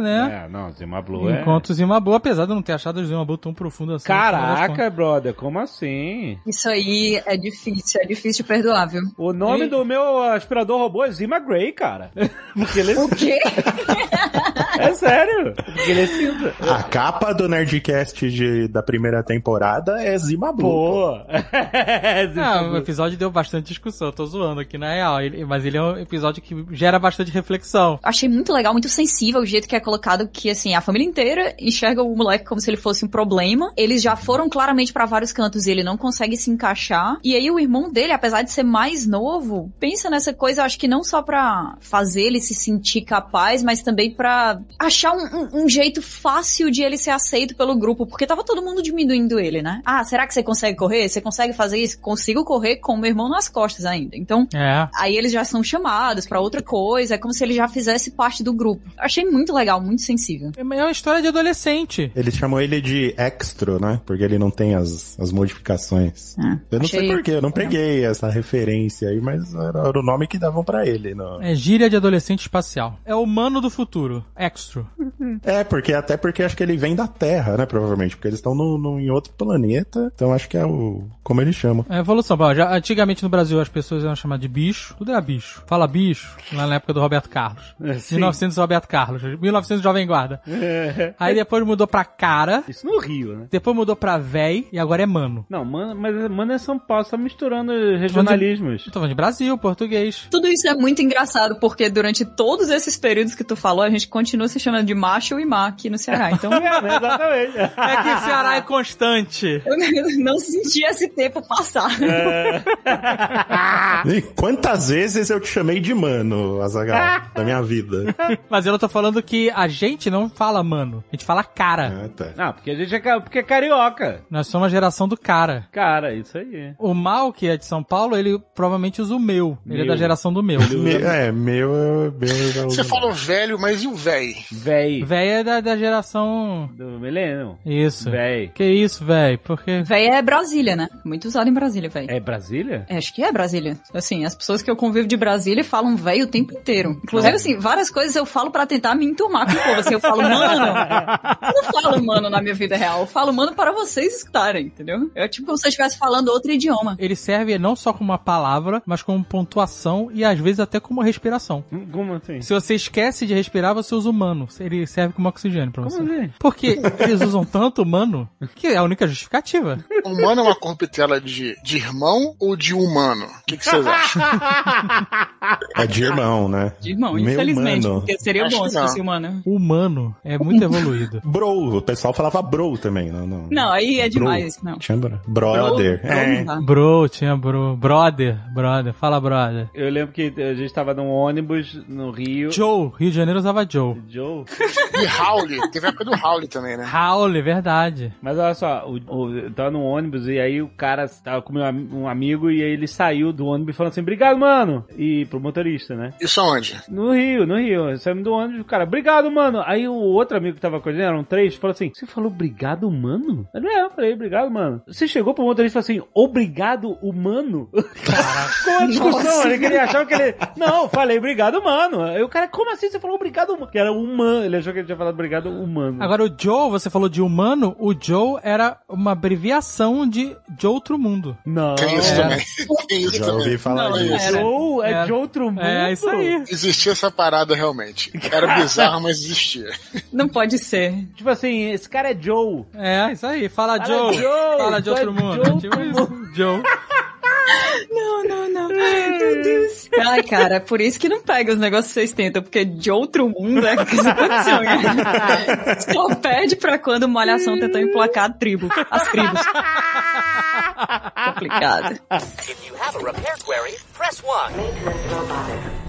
né? É, não, Zima Blue é... Enquanto o Zima Blue, apesar de eu não ter achado o Zima Blue tão profundo assim. Caraca, brother, como assim? Isso aí é difícil, é difícil viu? O nome E- do meu aspirador robô é Zima Grey, cara. Porque ele O quê? é sério. Porque ele é cinza. A capa do Nerdcast de, da primeira temporada é Zima Blue. Pô. Zima Ah, o Blue. episódio deu bastante discussão, eu tô zoando aqui na real, ele- mas ele é um episódio que gera bastante reflexão. Achei muito legal, muito sensível o jeito que é colocado que, assim, a família inteira enxerga o moleque como se ele fosse um problema. Eles já foram claramente pra vários cantos e ele não consegue se encaixar. E aí o irmão dele, apesar de ser mais novo, pensa nessa coisa, acho que não só pra fazer ele se sentir capaz, mas também pra achar um, um- um jeito fácil de ele ser aceito pelo grupo, porque tava todo mundo diminuindo ele, né? Ah, será que você consegue correr? Você consegue fazer isso? Consigo correr com o meu irmão nas costas ainda. Então, É. Aí eles já são chamados pra outra coisa, é como se ele já fizesse parte do grupo. Achei muito legal, muito sensível. É uma história de adolescente. Eles chamam ele de extra, né? Porque ele não tem as, as modificações. Ah, Eu não sei achei- porquê, eu não peguei essa referência aí, mas era, era o nome que davam pra ele. No... É gíria de adolescente espacial. É o humano do futuro. Extra. É, porque até porque acho que ele vem da Terra, né? Provavelmente, porque eles estão no, no- em outro planeta. Então acho que é o. Como eles chamam. É evolução. Bom, já, antigamente no Brasil as pessoas iam chamar de bicho. Tudo era bicho. Fala bicho, lá na época do Roberto Carlos. É, sim. 1900 Roberto Carlos. 1900 Jovem Guarda. É. Aí depois mudou pra cara. Isso no Rio, né? Depois mudou pra véi. E agora é mano. Não, mano, mas mano é São Paulo, tá misturando regionalismos. Tô falando de Brasil, português. Tudo isso é muito engraçado, porque durante todos esses períodos que tu falou, a gente continua se chama de macho e má aqui no Ceará. Então, É, exatamente. É que o Ceará é constante. eu não senti esse tempo passar. E quantas vezes eu te chamei de mano, Azagal, da minha vida? Mas eu não tô falando que a gente não fala mano. A gente fala cara. Ah, tá. Não, porque a gente é, porque é carioca. Nós somos a geração do cara. Cara, isso aí. O Mal, que é de São Paulo, ele provavelmente usa o meu. Ele é Meu. da geração do meu. Me- é, meu, eu- meu. Você falou velho, mas e o véi? Véi. Véi é da, da geração. Do milênio. Isso. Véi. Que isso, véi? Porque. Véi é Brasília, né? Muito usado em Brasília, véi. É Brasília? É, acho que é Brasília. Assim, as pessoas que eu convivo de Brasília falam véi o tempo inteiro. Inclusive, assim, várias coisas eu falo pra tentar me enturmar com o povo. Assim, eu falo, mano. Eu não falo mano na minha vida real. Eu falo mano para vocês escutarem, entendeu? É tipo como se eu estivesse falando outro idioma. Ele serve não só como uma palavra, mas como pontuação e às vezes até como respiração. Como assim? Se você esquece de respirar, você usa o mano. Ele serve como oxigênio pra você. Como assim? Porque eles usam tanto o mano que é a única justificativa. Humano é uma corruptela de, de irmão ou de humano? O que, que vocês acham? É de irmão, né? De irmão, Meu infelizmente. mano. Porque seria Acho bom se fosse humano. Humano é muito evoluído. Bro, o pessoal falava bro também, não, não. Não, aí é Bro. demais. Não. Tinha bro. Brother. Bro, é. Bro, tinha bro. Brother, brother. Fala brother. Eu lembro que a gente tava num ônibus no Rio. Joe, Rio de Janeiro usava Joe. Joe. E Howley. Teve a época do Howley também, né? É verdade. Mas olha só, o, o, eu tava no ônibus e aí o cara tava com meu, um amigo e aí ele saiu do ônibus falando assim, obrigado, mano! E pro motorista, né? Isso aonde? No Rio, no Rio. Saímos do ônibus, o cara, obrigado, mano. Aí o outro amigo que tava com ele, eram três, falou assim: Você falou obrigado, mano? Eu, é, eu falei, obrigado, mano. Você chegou pro motorista e falou assim: Obrigado, humano? Ficou uma discussão, ele queria achar que ele. Não, falei, obrigado, mano. Aí o cara, como assim você falou obrigado, humano? Que era humano. Ele achou que ele tinha falado obrigado, humano. Agora o Joe, você falou de humano, o Joe era uma abreviação de de outro mundo. não. Tem isso É. também. Tem isso Já também. ouvi falar Não, disso. era. Joe é, É. de outro mundo. É isso aí. Existia essa parada realmente. Era bizarro, mas existia. Não pode ser. Tipo assim, esse cara é Joe. É, isso aí. Fala, Fala, Joe. Joe. Fala de é outro mundo. de outro tipo isso. Joe. Não, não, não. Meu Deus. Ai, cara, por isso que não pega os negócios que vocês tentam, porque de outro mundo é que isso aconteceu, né? Só pede pra quando Malhação tentou emplacar a tribo, as tribos. Complicado. If you have a repair query, press 1.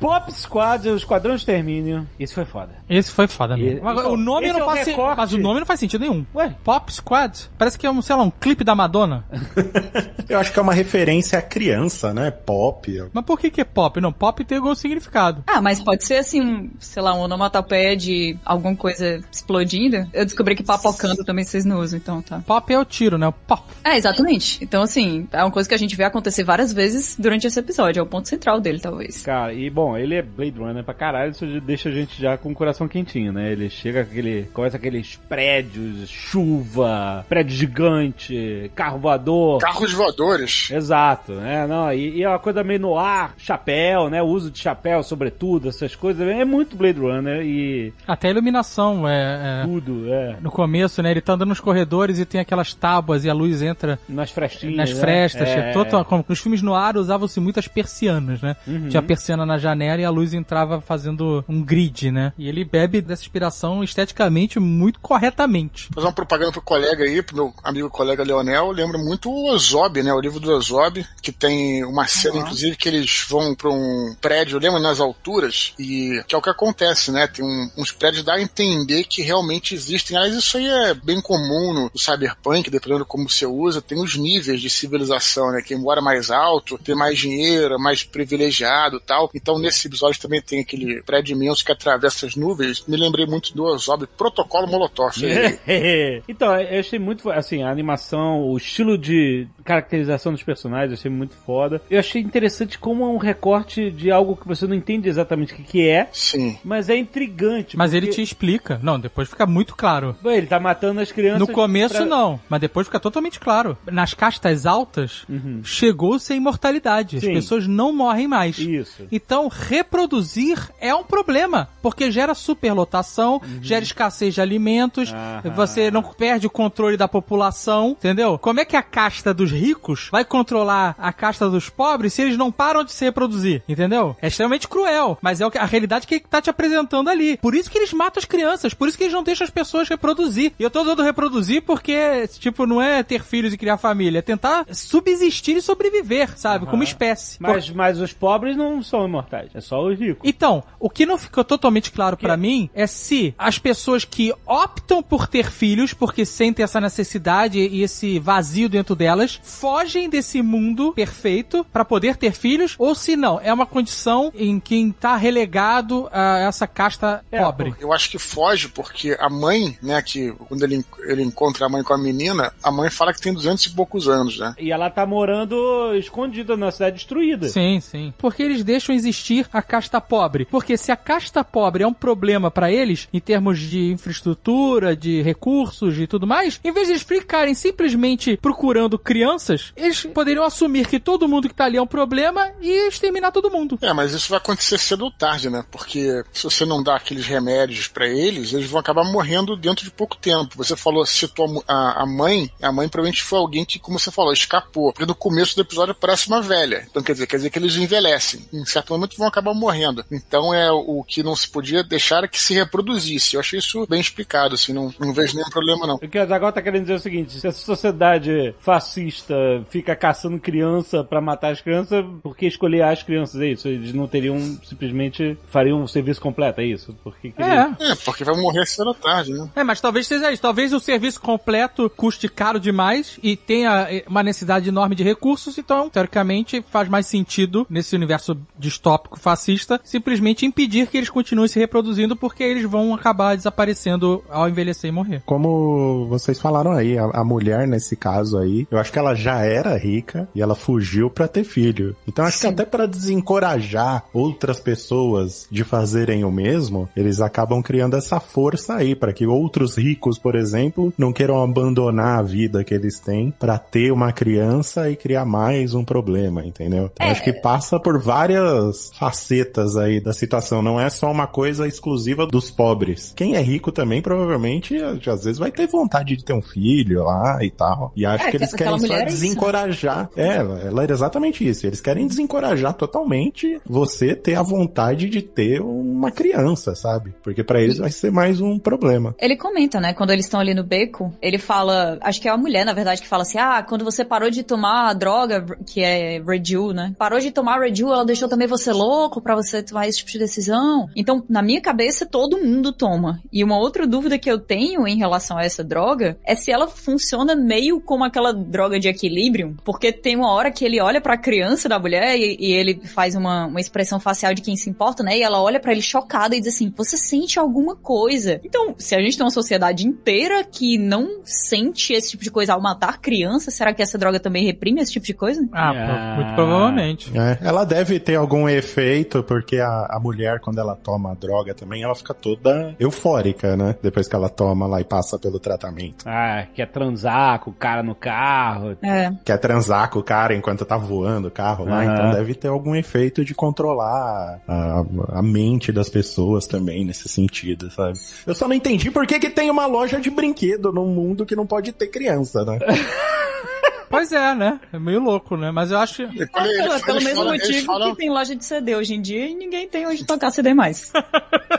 Pop Squad, o Esquadrão Extermínio. Esse foi foda. Esse foi foda E- mesmo. Agora, o nome não é faz sentido. Mas o nome não faz sentido nenhum. Ué? Pop Squad? Parece que é um, sei lá, um clipe da Madonna. Eu acho que é uma referência à criança, né? Pop. Mas por que que é pop? Não, pop tem algum significado. Ah, mas pode ser assim, sei lá, um onomatopeia de alguma coisa explodindo. Eu descobri que papocando também vocês não usam, então tá. Pop é o tiro, né? O pop. É, exatamente. Então, assim, é uma coisa que a gente vê acontecer várias vezes durante esse episódio. É o ponto central dele, talvez. Cara, e bom, ele é Blade Runner pra caralho, isso deixa a gente já com o coração quentinho, né? Ele chega com aquele. Começa aqueles prédios, chuva, prédio gigante, carro voador. Carros voadores. Exato, né? Não, e, e é uma coisa meio no ar, chapéu, né? O uso de chapéu, sobretudo, essas coisas. É muito Blade Runner e Até a iluminação é, é- tudo, é. No começo, né? Ele tá andando nos corredores e tem aquelas tábuas e a luz entra Nas frestinhas. nas né? frestas. É, Total- como nos filmes no ar usavam-se muitas persianas, né? Uhum. Tinha a persiana na janela e a luz entrava fazendo um grid, né? E ele bebe dessa inspiração esteticamente muito corretamente. Fazer uma propaganda pro colega aí, pro meu amigo colega Leonel, lembra muito o Ozob, né? O livro do Ozob, que tem uma cena, inclusive, que eles vão pra um prédio, lembra, nas alturas, e que é o que acontece, né? Tem um- uns prédios dá a entender que realmente existem. Aliás, isso aí é bem comum no, no Cyberpunk, dependendo de como você usa, tem os níveis de civilização, né? Quem mora mais alto, tem mais dinheiro, mais privilegiado e tal. Então, nesse episódio também tem aquele prédio imenso que atravessa as nuvens. Me lembrei muito do Ozob, Protocolo Molotov. então, eu achei muito, assim, a animação, o estilo de caracterização dos personagens, eu achei muito foda. Eu achei interessante como é um recorte de algo que você não entende exatamente o que, que é, Sim. mas é intrigante. Mas ele porque- te explica. Não, depois fica muito claro. Ele tá matando as crianças. No começo pra- não, mas depois fica totalmente claro. Nas castas altas, chegou-se a imortalidade. As Uhum. Sim. pessoas não morrem mais. Isso. Então, reproduzir é um problema, porque gera superlotação, gera escassez de alimentos, Aham. você não perde o controle da população, entendeu? Como é que a casta dos ricos vai controlar a casta dos pobres se eles não param de se reproduzir, entendeu? É extremamente cruel, mas é o que- a realidade que ele tá te apresentando ali. Por isso que eles matam as crianças, por isso que eles não deixam as pessoas reproduzir. E eu tô usando reproduzir porque, tipo, não é ter filhos e criar família, é tentar subsistir e sobreviver, sabe? Como espécie. Mas, mas os pobres não são imortais, é só os ricos. Então, o que não ficou totalmente claro pra mim é se as pessoas que optam por ter filhos porque sentem essa necessidade e esse vazio dentro delas fogem desse mundo perfeito pra poder ter filhos ou se não, é uma condição em quem tá relegado a essa casta É, pobre. Eu acho que foge porque a mãe, né, que quando ele, ele encontra a mãe com a menina, a mãe fala que tem 200 e poucos anos, né? E ela tá morando escondida na cidade destruída. Sim, sim. Porque eles deixam existir a casta pobre. Porque se a casta pobre é um problema pra eles, em termos de infraestrutura, de recursos e tudo mais, em vez de eles ficarem simplesmente procurando crianças, eles poderiam assumir que todo mundo que tá ali é um problema e exterminar todo mundo. É, mas isso vai acontecer cedo ou tarde, né? Porque se você não dá aqueles remédios pra eles, eles vão acabar morrendo dentro de pouco tempo. Você falou, citou a, a mãe, a mãe provavelmente foi alguém que, como você falou, escapou. Porque no começo do episódio parece uma velha. Então quer dizer, quer dizer que eles envelhecem. Em certo momento vão acabar morrendo. Então é o que não se podia deixar era que se reproduzisse. Eu achei isso bem explicado, assim, não, não vejo nenhum problema, não. O que o Zagal tá querendo dizer é o seguinte: se a sociedade fascista fica caçando criança pra matar as crianças, por que escolher as crianças? É isso? Eles não teriam simplesmente fariam um serviço completo, é isso? Porque É. É, porque vai morrer cedo ou tarde, né? É, mas talvez seja isso. Talvez o serviço completo custe caro demais e tenha eh, uma necessidade enorme de recursos, então, teoricamente, faz mais sentido, nesse universo distópico fascista, simplesmente impedir que eles continuem se reproduzindo porque eles vão acabar desaparecendo ao envelhecer e morrer. Como vocês falaram aí, a, a mulher nesse caso aí, eu acho que ela já era rica e ela fugiu pra ter filho. Então acho que até pra desencorajar outras pessoas de fazerem o mesmo, eles acabam criando essa força aí para que outros ricos, por exemplo, não queiram abandonar a vida que eles têm pra ter uma criança e criar mais um problema, entendeu? Então, acho que passa por várias facetas aí da situação, não é só uma coisa exclusiva dos pobres. Quem é rico também provavelmente às vezes vai ter vontade de ter um filho lá e tal. E acho É, que eles querem só mulher é isso, né? desencorajar. É, ela, era exatamente isso. Eles querem desencorajar totalmente você ter a vontade de ter uma criança, sabe? Porque pra eles vai ser mais um problema. Ele comenta, né? Quando eles estão ali no beco, ele fala. Acho que é a mulher, na verdade, que fala assim: ah, quando você parou de tomar a droga, que é Redu, né? Parou de tomar Redu, ela deixou também você louco pra você tomar esse tipo de decisão. Então, na minha cabeça, todo mundo toma. E uma outra dúvida que eu tenho em relação a essa droga é se ela funciona meio como aquela droga de equilíbrio, porque tem uma hora que ele olha pra criança da mulher e, e ele faz uma, uma expressão facial de quem se importa, né? E ela olha pra ele chocada e diz assim: Você sente alguma coisa? Então, se a gente tem uma sociedade inteira que não sente esse tipo de coisa ao matar crianças, será que essa droga também reprime esse tipo de coisa? Ah, Ah. muito provavelmente. É, ela deve ter algum efeito, porque a, a mulher, quando ela toma a droga também, ela fica toda eufórica, né? Depois que ela toma lá e passa pelo tratamento. Ah, quer transar com o cara no carro. É. Quer transar com o cara enquanto tá voando o carro lá, Aham. então deve ter algum efeito de controlar a, a mente das pessoas também nesse sentido, sabe? Eu só não entendi por que, que tem uma loja de brinquedo num mundo que não pode ter criança, né? Pois é, né? É meio louco, né? Mas eu acho. Ele- É pelo, eles pelo mesmo falam- motivo falam- que tem loja de CD hoje em dia e ninguém tem onde tocar CD mais.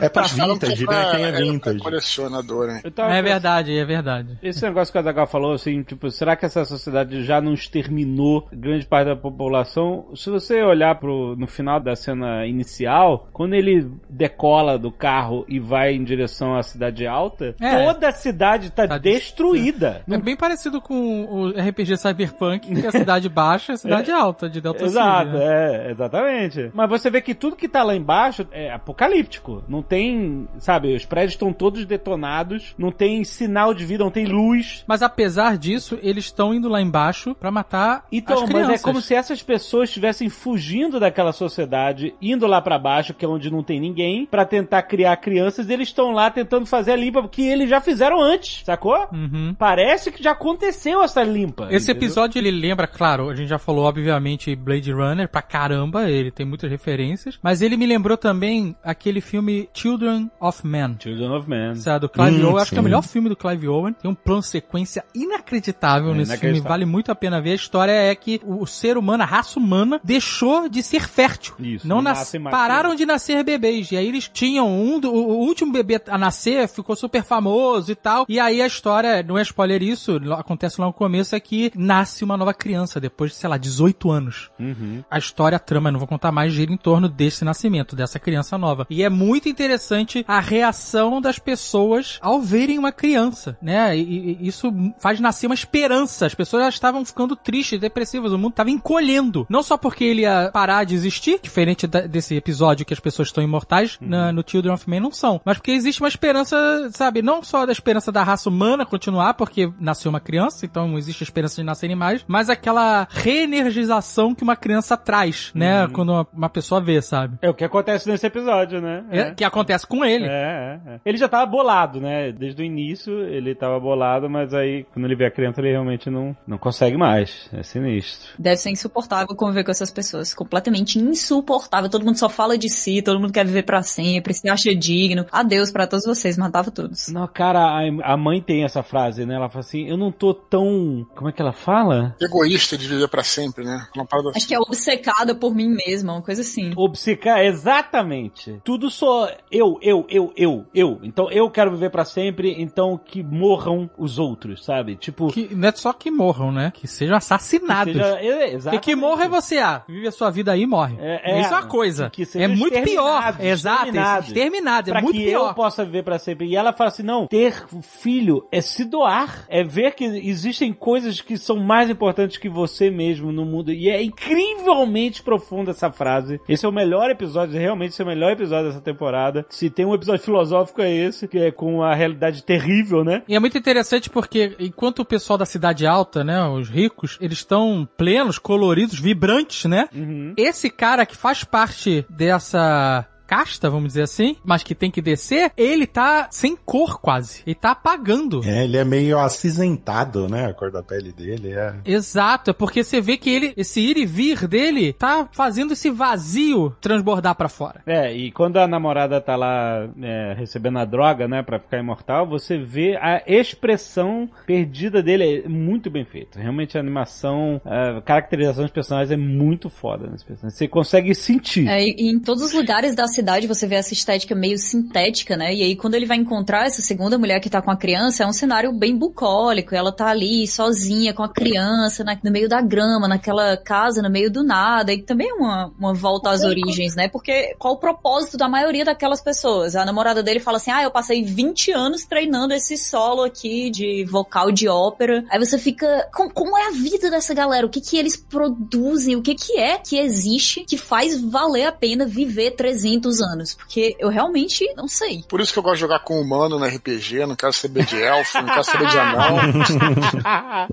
É pra eles falam que vintage, pra- né? Quem é é- vintage. É colecionador, né? É verdade, é verdade. Esse negócio que o Azaghal falou, assim, tipo, será que essa sociedade já não exterminou grande parte da população? Se você olhar pro, no final da cena inicial, quando ele decola do carro e vai em direção à cidade alta, É. toda a cidade tá, Tá destruída. É bem parecido com o RPG Cyberpunk, que a cidade baixa é a cidade alta de Delta Exato, City. né? é, exatamente. Mas você vê que tudo que tá lá embaixo é apocalíptico. Não tem, sabe, os prédios estão todos detonados, não tem sinal de vida, não tem luz. Mas apesar disso, eles estão indo lá embaixo pra matar Então, as mas crianças. é como se essas pessoas estivessem fugindo daquela sociedade, indo lá pra baixo, que é onde não tem ninguém, pra tentar criar crianças, e eles estão lá tentando fazer a limpa que eles já fizeram antes, sacou? Uhum. Parece que já aconteceu essa limpa. Esse entendeu? Episódio ele lembra, claro, a gente já falou obviamente Blade Runner pra caramba, ele tem muitas referências, mas ele me lembrou também aquele filme Children of Men. Children of Men. Sabe, do Clive Hum, Owen, acho que é o melhor filme do Clive Owen. Tem um plano sequência inacreditável É, nesse filme, inacreditável. vale muito a pena ver. A história é que o ser humano, a raça humana, deixou de ser fértil. Isso, Não nas... pararam de nascer bebês. E aí eles tinham um, do- o último bebê a nascer, ficou super famoso e tal. E aí a história, não é spoiler isso, acontece lá no começo, é que nasce uma nova criança depois de, sei lá, 18 anos. Uhum. A história, a trama, não vou contar mais, gira em torno desse nascimento, dessa criança nova. E é muito interessante a reação das pessoas ao verem uma criança, né? E, e isso faz nascer uma esperança. As pessoas já estavam ficando tristes, depressivas, o mundo estava encolhendo. Não só porque ele ia parar de existir, diferente da- desse episódio que as pessoas estão imortais, na- no Children of Men não são, mas porque existe uma esperança, sabe, não só da esperança da raça humana continuar, porque nasceu uma criança, então existe a esperança de mais, mas aquela reenergização que uma criança traz, né? Quando uma, uma pessoa vê, sabe? É o que acontece nesse episódio, né? É, que acontece com ele. É, é, é. Ele já tava bolado, né? Desde o início ele tava bolado, mas aí quando ele vê a criança ele realmente não, não consegue mais. É sinistro. Deve ser insuportável conviver com essas pessoas. Completamente insuportável. Todo mundo só fala de si, todo mundo quer viver pra sempre, se acha digno. Adeus pra todos vocês, matava todos. Não, cara, a, a mãe tem essa frase, né? Ela fala assim: Eu não tô tão. Como é que ela fala? Egoísta de viver pra sempre, né? Uma parada Acho que é obcecada por mim mesma, uma coisa assim. Obcecar, exatamente. Tudo só eu, eu, eu, eu, eu. Então eu quero viver pra sempre, então que morram os outros, sabe? Tipo. Que não é só que morram, né? Que sejam assassinados. seja- é, Porque exatamente. que morra é você, ah, vive a sua vida aí e morre. É, é. Isso é uma coisa. Que é muito pior. Exato, exterminados. É Pra muito que pior. eu possa viver pra sempre. E ela fala assim: não, ter filho é se doar, é ver que existem coisas que são mais importantes que você mesmo no mundo. E é incrivelmente profunda essa frase. Esse é o melhor episódio, realmente esse é o melhor episódio dessa temporada. Se tem um episódio filosófico é esse, que é com a realidade terrível, né? E é muito interessante porque enquanto o pessoal da cidade alta, né, os ricos, eles estão plenos, coloridos, vibrantes, né? Uhum. Esse cara que faz parte dessa casta, vamos dizer assim, mas que tem que descer, ele tá sem cor quase. Ele tá apagando. É, ele é meio acinzentado, né? A cor da pele dele é. Exato, é porque você vê que ele, esse ir e vir dele, tá fazendo esse vazio transbordar pra fora. É, e quando a namorada tá lá é, recebendo a droga, né, pra ficar imortal, você vê a expressão perdida dele é muito bem feita. Realmente a animação, a caracterização dos personagens é muito foda nesse personagem. Você consegue sentir. É, e e em todos os lugares da cidade você vê essa estética meio sintética, né? E aí quando ele vai encontrar essa segunda mulher que tá com a criança, é um cenário bem bucólico. Ela tá ali sozinha com a criança na- no meio da grama, naquela casa no meio do nada. E também é uma, uma volta às origens, né? Porque qual o propósito da maioria daquelas pessoas? A namorada dele fala assim: Ah, eu passei 20 anos treinando esse solo aqui de vocal de ópera. Aí você fica. com- como é a vida dessa galera? O que que eles produzem? O que que é que existe que faz valer a pena viver 300 anos? Porque eu realmente não sei. Por isso que eu gosto de jogar com humano no RPG, não quero saber de elfo, não quero saber de anão.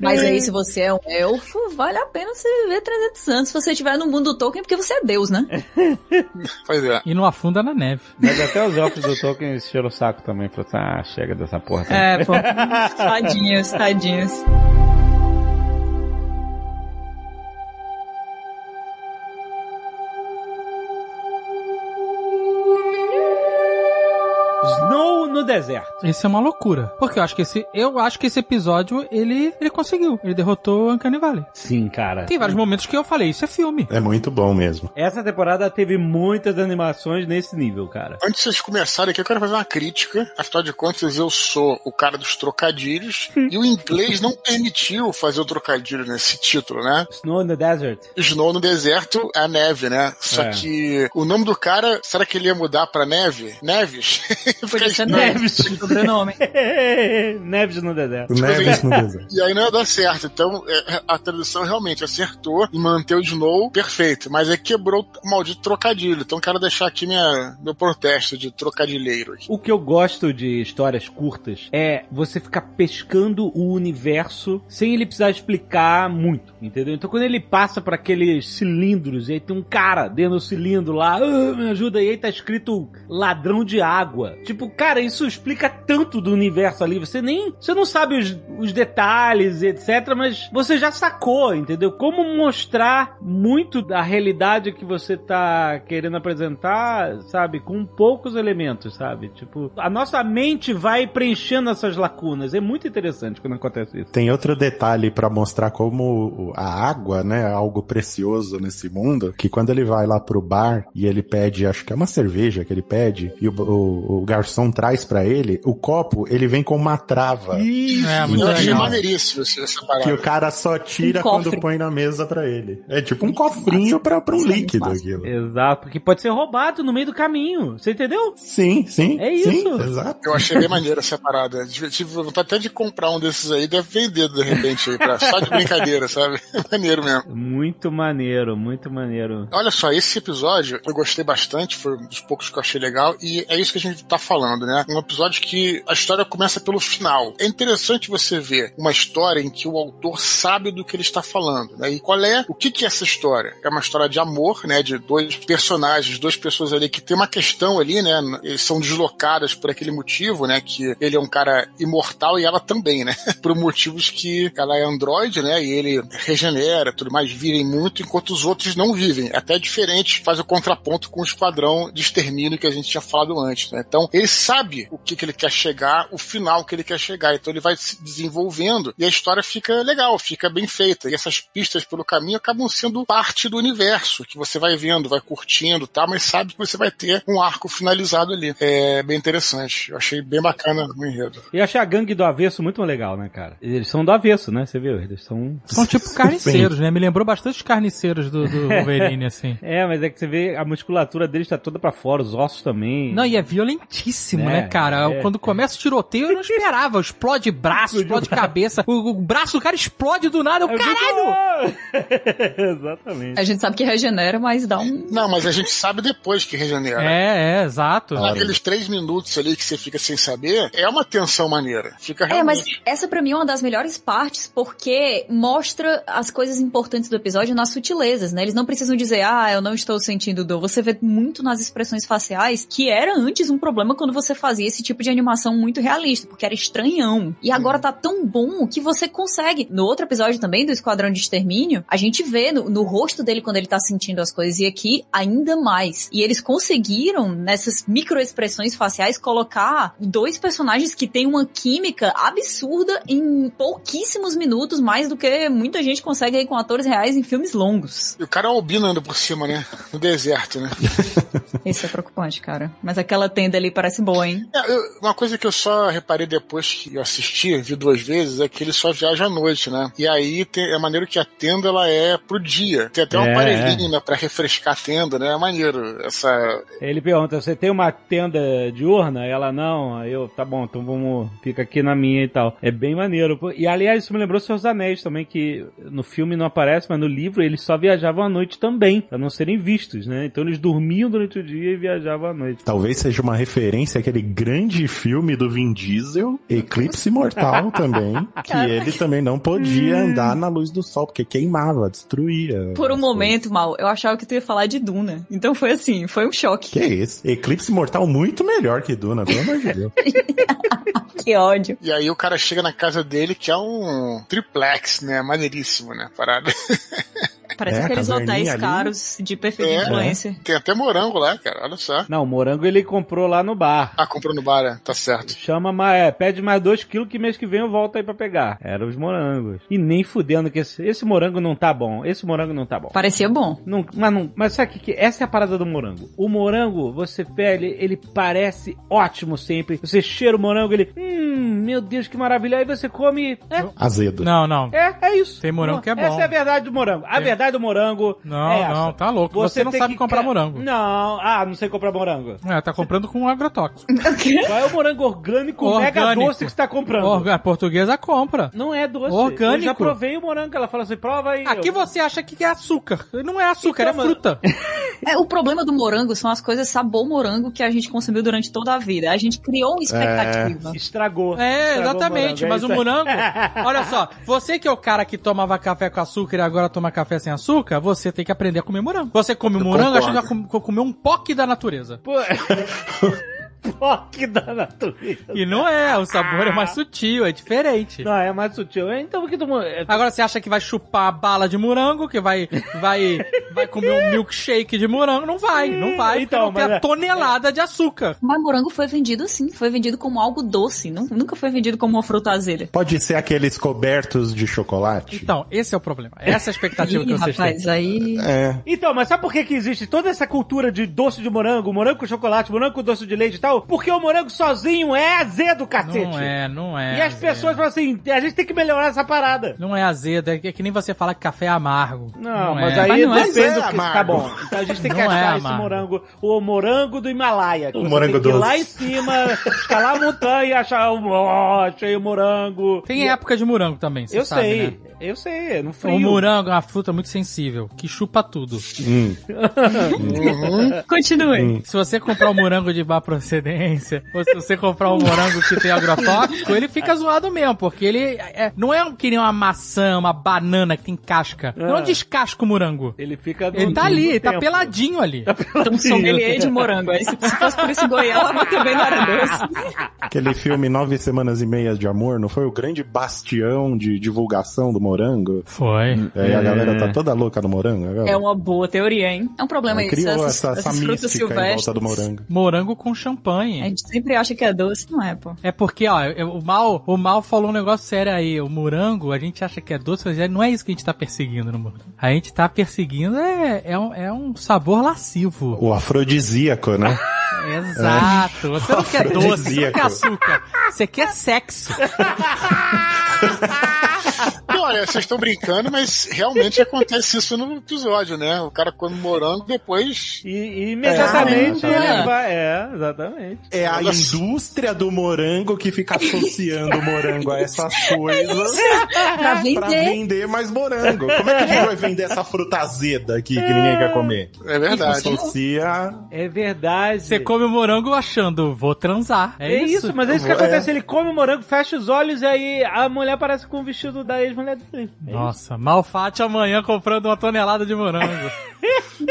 Mas aí, se você é um elfo, vale a pena você viver 300 anos. Se você estiver no mundo do Tolkien, porque você é Deus, né? Pois é. E não afunda na neve. Mas até os elfos do Tolkien encheram o saco também. Falaram assim, ah, chega dessa porra. É, pô. tadinhos, tadinhos. Deserto. Isso é uma loucura. Porque eu acho que esse, eu acho que esse episódio, ele, ele conseguiu. Ele derrotou Uncanny Valley. Sim, cara. Tem vários momentos que eu falei, isso é filme. É muito bom mesmo. Essa temporada teve muitas animações nesse nível, cara. Antes de vocês começarem aqui, eu quero fazer uma crítica. Afinal de contas, eu sou o cara dos trocadilhos. e o inglês não permitiu fazer o trocadilho nesse título, né? Snow no Desert. Snow no deserto é a neve, né? Só É. que o nome do cara, será que ele ia mudar pra neve? Neves? Podia ser Fica- Neves, sobrenome. Neves no deserto. Neves no deserto. E aí não ia dar certo. Então é, a tradução realmente acertou em manter o Snow perfeito. Mas aí quebrou o maldito trocadilho. Então quero deixar aqui minha, meu protesto de trocadilheiro. aqui. O que eu gosto de histórias curtas é você ficar pescando o universo sem ele precisar explicar muito, entendeu? Então quando ele passa por aqueles cilindros e aí tem um cara dentro do cilindro lá, "Ah, me ajuda, e aí tá escrito ladrão de água. Tipo, cara, isso explica tanto do universo ali. Você nem. Você não sabe os, os detalhes, etc. Mas você já sacou, entendeu? Como mostrar muito da realidade que você tá querendo apresentar, sabe? Com poucos elementos, sabe? Tipo, a nossa mente vai preenchendo essas lacunas. É muito interessante quando acontece isso. Tem outro detalhe pra mostrar como a água, né, é algo precioso nesse mundo, que quando ele vai lá pro bar e ele pede, acho que é uma cerveja que ele pede, e o, o- o garçom traz pra ele, o copo, ele vem com uma trava. É, muito Eu achei legal. maneiríssimo essa essa Que parada. o cara só tira Um quando põe na mesa pra ele. É tipo um cofrinho pra, pra um Isso líquido aquilo. Exato, porque pode ser roubado no meio do caminho. Você entendeu? Sim, sim. É sim, isso. exato. Eu achei bem maneiro essa parada. Tive tive vontade até de comprar um desses aí, deve vender de repente aí, pra, só de brincadeira, sabe? maneiro mesmo. Muito maneiro, muito maneiro. Olha só, esse episódio eu gostei bastante, foi um dos poucos que eu achei legal, e é isso que a gente tá falando, né? Um episódio que a história começa pelo final. É interessante você ver uma história em que o autor sabe do que ele está falando, né? E qual é, o que que é essa história? É uma história de amor, né? De dois personagens, duas pessoas ali que tem uma questão ali, né? Eles são deslocadas por aquele motivo, né? Que ele é um cara imortal e ela também, né? por motivos que ela é androide, né? E ele regenera, tudo mais, vivem muito, enquanto os outros não vivem. É Até diferente, faz o contraponto com o esquadrão de extermínio que a gente tinha falado antes, né? Então, ele sabe o que, que ele quer chegar, o final que ele quer chegar. Então, ele vai se desenvolvendo e a história fica legal, fica bem feita. E essas pistas pelo caminho acabam sendo parte do universo, que você vai vendo, vai curtindo, tá? Mas sabe que você vai ter um arco finalizado ali. É bem interessante. Eu achei bem bacana o enredo. E achei a gangue do avesso muito legal, né, cara? Eles são do avesso, né? Você viu? Eles são. São tipo carniceiros, né? Me lembrou bastante os carniceiros do, do Wolverine, assim. É, mas é que você vê a musculatura deles tá toda pra fora, os ossos também. Não, e é violentíssimo, É, né, cara? É. Quando começa o tiroteio, eu não esperava. Explode braço, explode cabeça. O, o braço do cara explode do nada. Eu, fico, caralho! Exatamente. A gente sabe que regenera, mas dá um. Não, mas a gente sabe depois que regenera. É, é, exato. Aqueles três minutos ali que você fica sem saber, é uma tensão maneira. Fica É, mas realmente. essa pra mim é uma das melhores partes porque mostra as coisas importantes do episódio nas sutilezas, né? Eles não precisam dizer, ah, eu não estou sentindo dor. Você vê muito nas expressões faciais que era antes um problema quando você fazia esse tipo de animação muito realista, porque era estranhão. E agora tá tão bom que você consegue. No outro episódio também do Esquadrão de Extermínio, a gente vê no, no rosto dele quando ele tá sentindo as coisas e aqui ainda mais. E eles conseguiram, nessas microexpressões faciais, colocar dois personagens que têm uma química absurda em pouquíssimos minutos, mais do que muita gente consegue aí com atores reais em filmes longos. E o cara é albino ainda por cima, né? No deserto, né? Isso é preocupante, cara. Mas aquela tenda ali parece boa, hein? Uma coisa que eu só reparei depois que eu assisti, vi duas vezes, é que ele só viaja à noite, né? E aí tem, é maneiro que a tenda ela é pro dia. Tem até um É, aparelhinho né, pra refrescar a tenda, né? É maneiro. Essa. Ele pergunta, você tem uma tenda diurna? Ela, não. Aí eu, tá bom, então vamos, fica aqui na minha e tal. É bem maneiro. E aliás, isso me lembrou Seus Anéis também, que no filme não aparece, mas no livro eles só viajavam à noite também, pra não serem vistos, né? Então eles dormiam durante o dia e viajavam à noite. Talvez seja uma referência àquele grande filme do Vin Diesel, Eclipse Mortal também, que ele também não podia andar na luz do sol, porque queimava, destruía. Por um momento, Mal, eu achava que tu ia falar de Duna. Então foi assim, foi um choque. Que é esse? Eclipse Mortal muito melhor que Duna, pelo amor de Deus. Que ódio. E aí o cara chega na casa dele, que é um triplex, né? Maneiríssimo, né? Parada. Parece É, aqueles hotéis ali. caros de perfeita É. influência. Tem até morango lá, cara. Olha só. Não, o morango ele comprou lá no bar. Ah, comprou no bar, é. tá certo. Chama mais, é, pede mais dois quilos que mês que vem eu volto aí pra pegar. Eram os morangos. E nem fudendo que esse, esse morango não tá bom. Esse morango não tá bom. Parecia bom. Não, mas, não, mas sabe o que, que essa é a parada do morango? O morango, você pega, ele, ele parece ótimo sempre. Você cheira o morango, ele, hum, meu Deus, que maravilha. Aí você come, é, Azedo. Não, não. é, é isso. Tem morango que é bom. Essa é a verdade do morango. A Tem- verdade do morango Não, é não, tá louco. Você, não tem sabe que comprar morango. Não, ah, não sei comprar morango. É, tá comprando com agrotóxico. Qual é o morango orgânico, mega Orgânico. doce que você tá comprando? Orga- a portuguesa compra. Não é doce. Orgânico. Eu já provei o morango, ela fala assim, prova aí. Aqui Eu- você acha que é açúcar. Não é açúcar, Então, é fruta. É, o problema do morango são as coisas sabor morango que a gente consumiu durante toda a vida. A gente criou uma expectativa. Estragou. É, Estragou exatamente. o morango, é mas o morango. Olha só, você que é o cara que tomava café com açúcar e agora toma café sem açúcar, você tem que aprender a comer morango. Você come morango concordo. achando que vai com- comer um poque da natureza. Pô, toque da natureza. E não é, o sabor é mais sutil, é diferente. Não, é mais sutil. Então, o que tu... é- Agora você acha que vai chupar bala de morango, que vai vai vai comer um milkshake de morango? Não vai, não vai. Então, Então, tem mas a é- tonelada de açúcar. Mas morango foi vendido assim, foi vendido como algo doce, nu- nunca foi vendido como uma fruta azeda. Pode ser aqueles cobertos de chocolate? Então, esse é o problema. Essa é a expectativa que Ih, vocês têm. rapaz, aí... É. Então, mas sabe por que, que existe toda essa cultura de doce de morango, morango com chocolate, morango com doce de leite e tal? Porque o morango sozinho é azedo, cacete. Não é, não é. E as azedo. pessoas falam assim, a gente tem que melhorar essa parada. Não é azedo, é que, é que nem você falar que café é amargo. Não, mas é. aí Mas não é. depende Mas do é que tá amargo. bom. Então a gente tem que Não é achar esse amargo. morango, o morango do Himalaia. que O você morango doce. lá em cima, escalar a montanha e achar o oh, achei o morango. Tem E- época de morango também, você Eu sabe, sei, né? Eu sei, é no O frio. morango é uma fruta muito sensível, que chupa tudo. Hum. Continue. Se você comprar um morango de má procedência, ou se você comprar um morango que tem agrotóxico, ele fica zoado mesmo, porque ele é- não é um- que nem uma maçã, uma banana que tem casca. Não Ah. descasca o morango. Ele fica Ele tá ali, ele tá peladinho ali. Então, sommelier de morango. Aí, se se fosse por isso goiaba, também não era doce. Aquele filme Nove Semanas e Meias de Amor, não foi o grande bastião de divulgação do morango? Foi. E aí a galera tá toda louca no morango agora? É uma boa teoria, hein? É um problema Aí isso. criou Essas, essa, essa mística em volta silvestres. do morango. Morango com A champanhe. gente sempre acha que é doce, não é, pô. É porque, ó, o mal, o mal falou um negócio sério aí. O morango, a gente acha que é doce, mas é- não é isso que a gente tá perseguindo no morango. A gente tá perseguindo é, é, um, é um sabor lascivo. O afrodisíaco, né? Exato. Você não quer doce, você não quer açúcar. Você quer sexo. Olha, vocês estão brincando, mas realmente acontece isso no episódio, né? O cara come morango, depois. E, e imediatamente É. ele vai. É, exatamente. É a Nossa. indústria do morango que fica associando o morango a essas coisas Pra pra vender. vender mais morango. Como é que a gente vai vender essa fruta azeda aqui que ninguém quer comer? É verdade. Associa. É verdade. Você come o morango achando, vou transar. É, É isso, mas é isso que É. acontece. Ele come o morango, fecha os olhos e aí a mulher aparece com o vestido da ex-mulher dele. É Nossa, Malfate amanhã comprando uma tonelada de morango.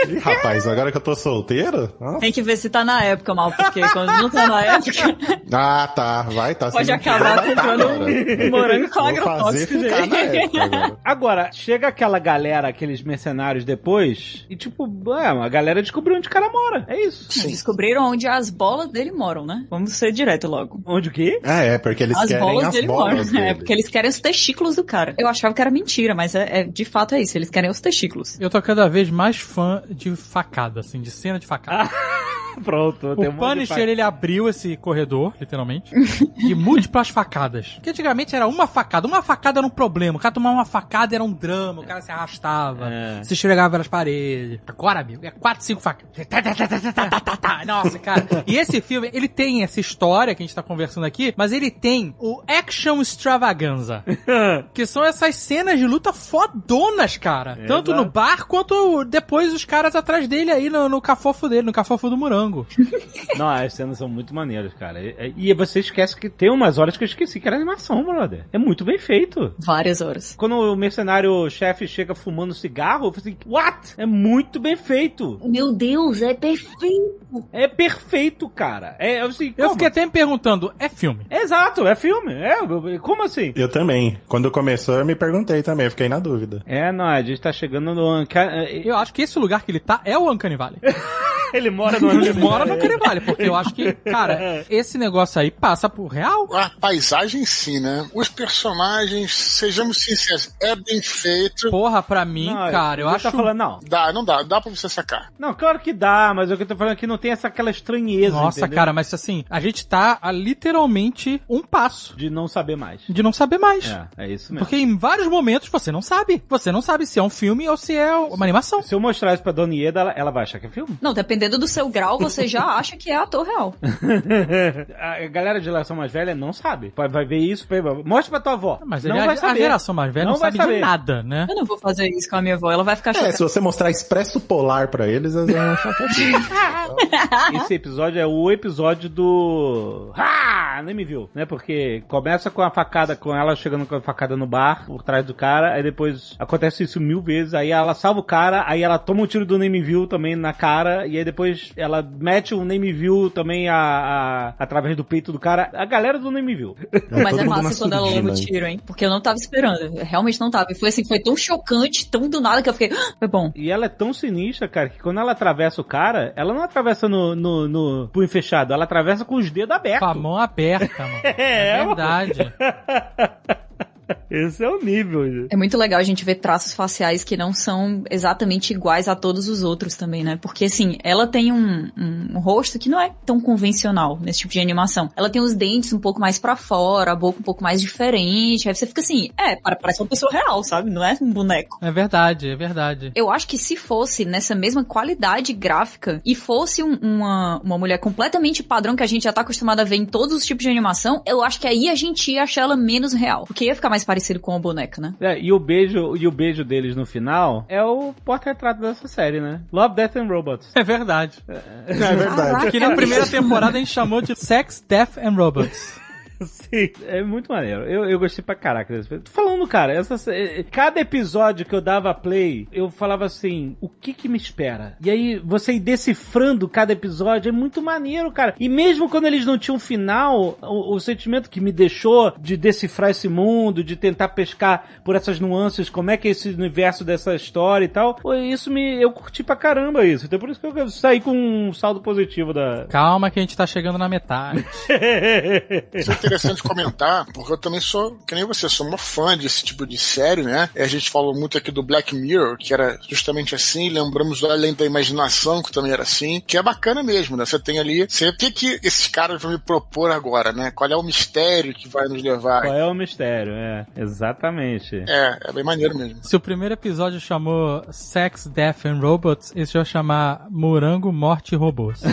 Ih, rapaz, agora que eu tô solteiro? Nossa. Tem que ver se tá na época, mal, porque quando não tá na época, Ah, tá. Vai, tá. pode acabar tá comprando um morango com agrotóxico, época agora. Agora, chega aquela galera, aqueles mercenários depois, e tipo, é, a galera descobriu onde o cara mora. É isso. Descobriram onde as bolas dele moram, né? Vamos ser direto logo. Onde o quê? É, é, porque eles as querem bolas as dele bolas moram. dele. É, porque eles querem os testículos do cara. Eu achava que era mentira, mas é, é- de fato é isso. Eles querem os testículos. Eu tô cada vez mais fã de facada, assim, de cena de facada. Pronto, um O de Punisher, fa- ele abriu esse corredor, literalmente, de múltiplas facadas. Porque antigamente era uma facada. Uma facada era um problema. O cara tomava uma facada era um drama. O cara se arrastava, É. se esfregava pelas paredes. Agora, amigo, é quatro, cinco facadas. Tá, tá, tá. Nossa, cara. E esse filme, ele tem essa história que a gente tá conversando aqui, mas ele tem o Action Extravaganza. Que são essas cenas de luta fodonas, cara. Tanto no bar quanto depois os caras atrás dele aí no, no cafofo dele, no cafofo do morango. Não, as cenas são muito maneiras, cara. E, e você esquece que tem umas horas que eu esqueci que era animação, brother. É muito bem feito. Várias horas. Quando o mercenário chefe chega fumando cigarro, eu falei assim, what? É muito bem feito. Meu Deus, é perfeito. É perfeito, cara. É, assim, Eu fiquei até me perguntando, é filme? Exato, é filme. É, como assim? Eu também. Quando começou, eu me perguntei também, eu fiquei na dúvida. É, não, a gente tá chegando no... ca- Eu acho que esse lugar que ele tá é o Uncanny Valley. Ele mora no... Ele mora no Valley, porque eu acho que, cara, esse negócio aí passa por real. A paisagem sim, né? Os personagens, sejamos sinceros, é bem feito. Porra, pra mim, Não, cara, eu ele acho... tá falando, não. Dá, não dá, dá pra você sacar. Não, claro que dá, mas o que eu tô falando aqui não tem essa aquela estranheza, Nossa, entendeu? cara, mas assim, a gente tá a literalmente um passo De não saber mais. de não saber mais. É, é isso mesmo. Porque em vários momentos você não sabe. Você não sabe se é um filme ou se é uma animação. Se eu mostrar isso pra Dona Ieda, ela, ela vai achar que é filme. Não, dependendo do seu grau, você já acha que é ator real. a galera de geração mais velha não sabe. Vai vai ver isso, mostra pra tua avó. Mas não ele- vai a, saber. a geração mais velha não, Não sabe de nada, né? Eu não vou fazer isso com a minha avó, ela vai ficar É, chocada. se você mostrar expresso polar pra eles, eles vão achar que é filme. Esse episódio é o episódio do. Ah! Nem me viu, né? Porque começa com a facada, com ela chegando com a facada no bar, por trás do cara, aí depois acontece isso mil vezes, aí ela salva o cara, aí ela toma um tiro do nem me viu também na cara, e aí depois ela mete um name view também a, a- através do peito do cara. A galera do name view. Mas todo é massa quando ela leva o tiro, hein? Porque eu não tava esperando. Eu realmente não tava. E foi assim, foi tão chocante, tão do nada que eu fiquei. "Ah, Foi bom. E ela é tão sinistra, cara, que quando ela atravessa o cara, ela não atravessa no, no, no punho fechado, ela atravessa com os dedos abertos. Com a mão aberta, mano. É, É verdade. Esse é o nível. É muito legal a gente ver traços faciais que não são exatamente iguais a todos os outros também, né? Porque, assim, ela tem um, um rosto que não é tão convencional nesse tipo de animação. Ela tem os dentes um pouco mais pra fora, a boca um pouco mais diferente. Aí você fica assim, é, para- parece uma pessoa real, sabe? Não é um boneco. É verdade, é verdade. Eu acho que se fosse nessa mesma qualidade gráfica e fosse um- uma, uma mulher completamente padrão que a gente já tá acostumado a ver em todos os tipos de animação, eu acho que aí a gente ia achar ela menos real. Porque ia ficar mais parecido com a boneca, né? É, e o beijo e o beijo deles no final é o porta-retrato dessa série, né? Love, Death and Robots. É verdade. É verdade. Que na primeira temporada a gente chamou de Sex, Death and Robots. Sim, é muito maneiro. Eu, eu gostei pra caraca desse. Tô falando, cara, essa, eh, cada episódio que eu dava play, eu falava assim, o que que me espera? E aí, você ir decifrando cada episódio é muito maneiro, cara. E mesmo quando eles não tinham final, o, o sentimento que me deixou de decifrar esse mundo, de tentar pescar por essas nuances, como é que é esse universo dessa história e tal, isso me, eu curti pra caramba isso. Então por isso que eu saí com um saldo positivo da... Calma que a gente tá chegando na metade. É interessante comentar, porque eu também sou, que nem você, sou uma fã desse tipo de série, né? E a gente falou muito aqui do Black Mirror, que era justamente assim, lembramos do Além da Imaginação, que também era assim, que é bacana mesmo, né? Você tem ali, você, o que que esses caras vão me propor agora, né? Qual é o mistério que vai nos levar? Qual é o mistério? É, exatamente. É, é bem maneiro mesmo. Se o primeiro episódio chamou Sex, Death and Robots, esse vai chamar Morango, Morte e Robôs.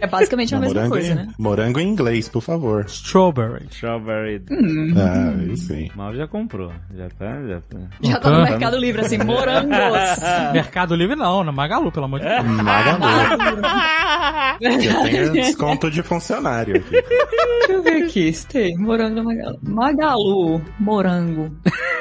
É basicamente a Não, mesma morango, coisa, em, né? morango em inglês, por favor. Strawberry. Strawberry. Ah, aí sim. Mal já comprou. Já tá, já tá. Já tá no Mercado Livre, assim, morangos. Mercado Livre não, na Magalu, pelo amor de Deus. Magalu. Eu tenho desconto de funcionário aqui. Deixa eu ver aqui, se tem morango na Magalu. Magalu, morango.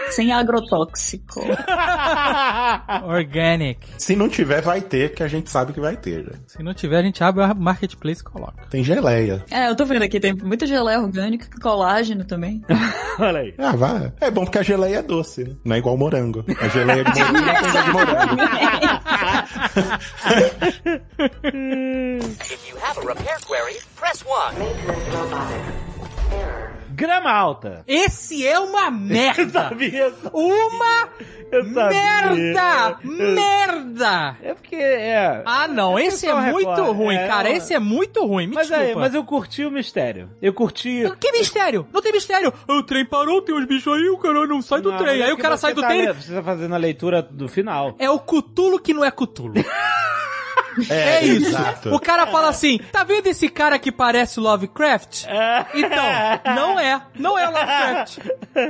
Sem agrotóxico. Organic. Se não tiver, vai ter, que a gente sabe que vai ter. Já. Se não tiver, a gente abre o marketplace e coloca. Tem geleia. É, eu tô vendo aqui, tem muita geleia orgânica, colágeno também. Olha aí. Ah, vai. É bom porque a geleia é doce, né? Não é igual morango. A geleia de morango gosto de morango. If you have a repair query, press 1. Grama alta. Esse é uma merda! Sabia? Uma Eu sabia. merda! Eu- Merda! É é. Ah, não, esse é muito ruim, É, cara. Esse é muito ruim. Me Mas desculpa. aí, mas eu curti o mistério. Eu curti. Que mistério? Não tem mistério. O trem parou, tem uns bichos aí, o cara não sai do Não, trem. mas é Aí o cara sai do tá, trem. Você tá fazendo a leitura do final. É o Cutulo que não é Cutulo. É, isso. exato. O cara fala assim: tá vendo esse cara que parece Lovecraft? É. Então, não é. Não é Lovecraft.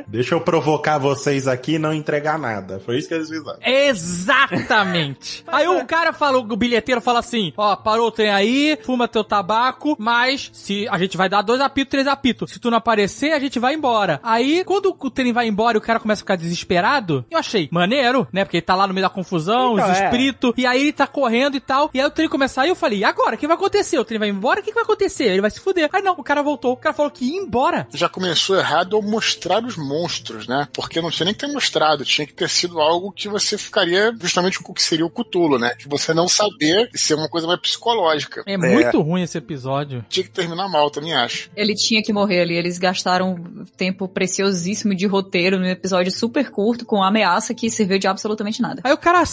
Deixa eu provocar vocês aqui e não entregar nada. Foi isso que eles fizeram. Exatamente. Aí o cara fala, o bilheteiro fala assim: ó, parou o trem aí, fuma teu tabaco, mas se a gente vai dar dois apitos, três apitos. Se tu não aparecer, a gente vai embora. Aí, quando o trem vai embora e o cara começa a ficar desesperado, eu achei maneiro, né? Porque ele tá lá no meio da confusão, Então, os é. espíritos, e aí ele tá correndo e tal. E aí o trem começa a sair, eu falei, e agora? O que vai acontecer? O trem vai embora? O que, que vai acontecer? Ele vai se fuder. Aí não, o cara voltou. O cara falou que ia embora. Já começou errado ao mostrar os monstros, né? Porque não tinha nem que ter mostrado, tinha que ter sido algo que você ficaria justamente com o que seria o Cutulo, né? Que você não saber ser uma coisa mais psicológica. É, muito ruim esse episódio. Tinha que terminar mal, também acho. Ele tinha que morrer ali. Eles gastaram tempo preciosíssimo de roteiro num episódio super curto com ameaça que serviu de absolutamente nada. Aí o cara